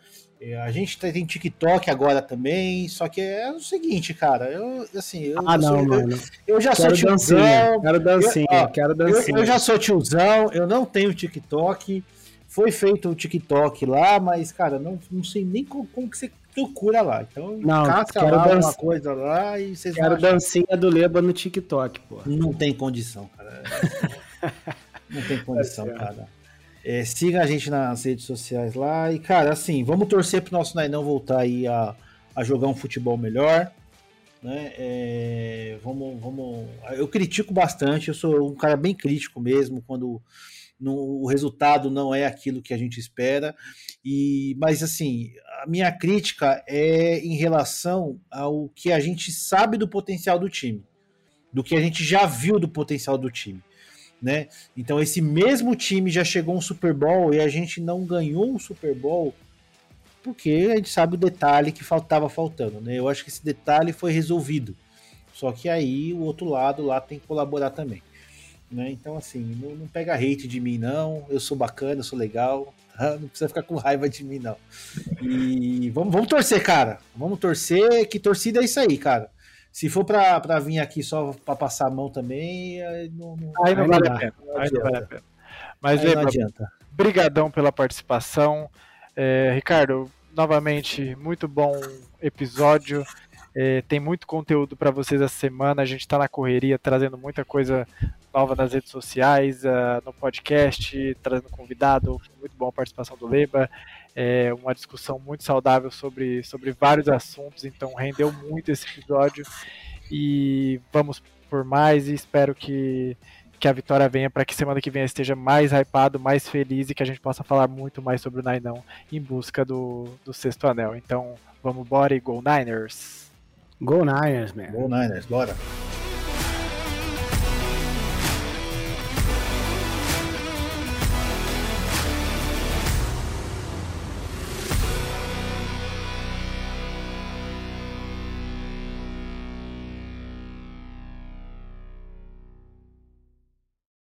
É, a gente tem TikTok agora também, só que é o seguinte, cara, eu assim, eu, ah, não, sou, mano. Eu, eu já quero sou tiozão, dancinha, quero dancinha, eu, ó, quero dancinha. Eu, já sou tiozão, eu não tenho TikTok. Foi feito o TikTok lá, mas cara, não, não sei nem como, como que você procura lá. Então, não, caça quero lá dança, uma coisa lá e vocês Quero dancinha do Leba no TikTok, pô. Não tem condição, cara. não tem condição, é cara. É, siga a gente nas redes sociais lá. E, cara, assim, vamos torcer pro nosso Nainão voltar aí a, a jogar um futebol melhor. Né? É, vamos, vamos. Eu critico bastante, eu sou um cara bem crítico mesmo quando no, o resultado não é aquilo que a gente espera. E, mas assim, a minha crítica é em relação ao que a gente sabe do potencial do time, do que a gente já viu do potencial do time né? Então esse mesmo time já chegou um Super Bowl e a gente não ganhou um Super Bowl porque a gente sabe o detalhe que faltava faltando, né? Eu acho que esse detalhe foi resolvido. Só que aí o outro lado lá tem que colaborar também. Né? Então, assim, não, não, pega hate de mim, não. Eu sou bacana, eu sou legal. Tá? Não precisa ficar com raiva de mim, não. E vamos, vamos torcer, cara. Vamos torcer, que torcida é isso aí, cara. Se for pra, pra vir aqui só pra passar a mão também, aí não, não, aí não, vale, a pena, aí não vale a pena. Mas, aí não adianta. Brigadão pela participação. É, Ricardo, novamente, muito bom episódio. É, tem muito conteúdo para vocês essa semana. A gente está na correria, trazendo muita coisa nova nas redes sociais, uh, no podcast, trazendo convidado. Muito bom a participação do Leba é, uma discussão muito saudável sobre, sobre vários assuntos, então rendeu muito esse episódio e vamos por mais e espero que, que a vitória venha para que semana que vem esteja mais hypado, mais feliz e que a gente possa falar muito mais sobre o Nainão em busca do, do sexto anel. Então vamos embora e Go Niners! Go Niners, man! Go Niners, bora!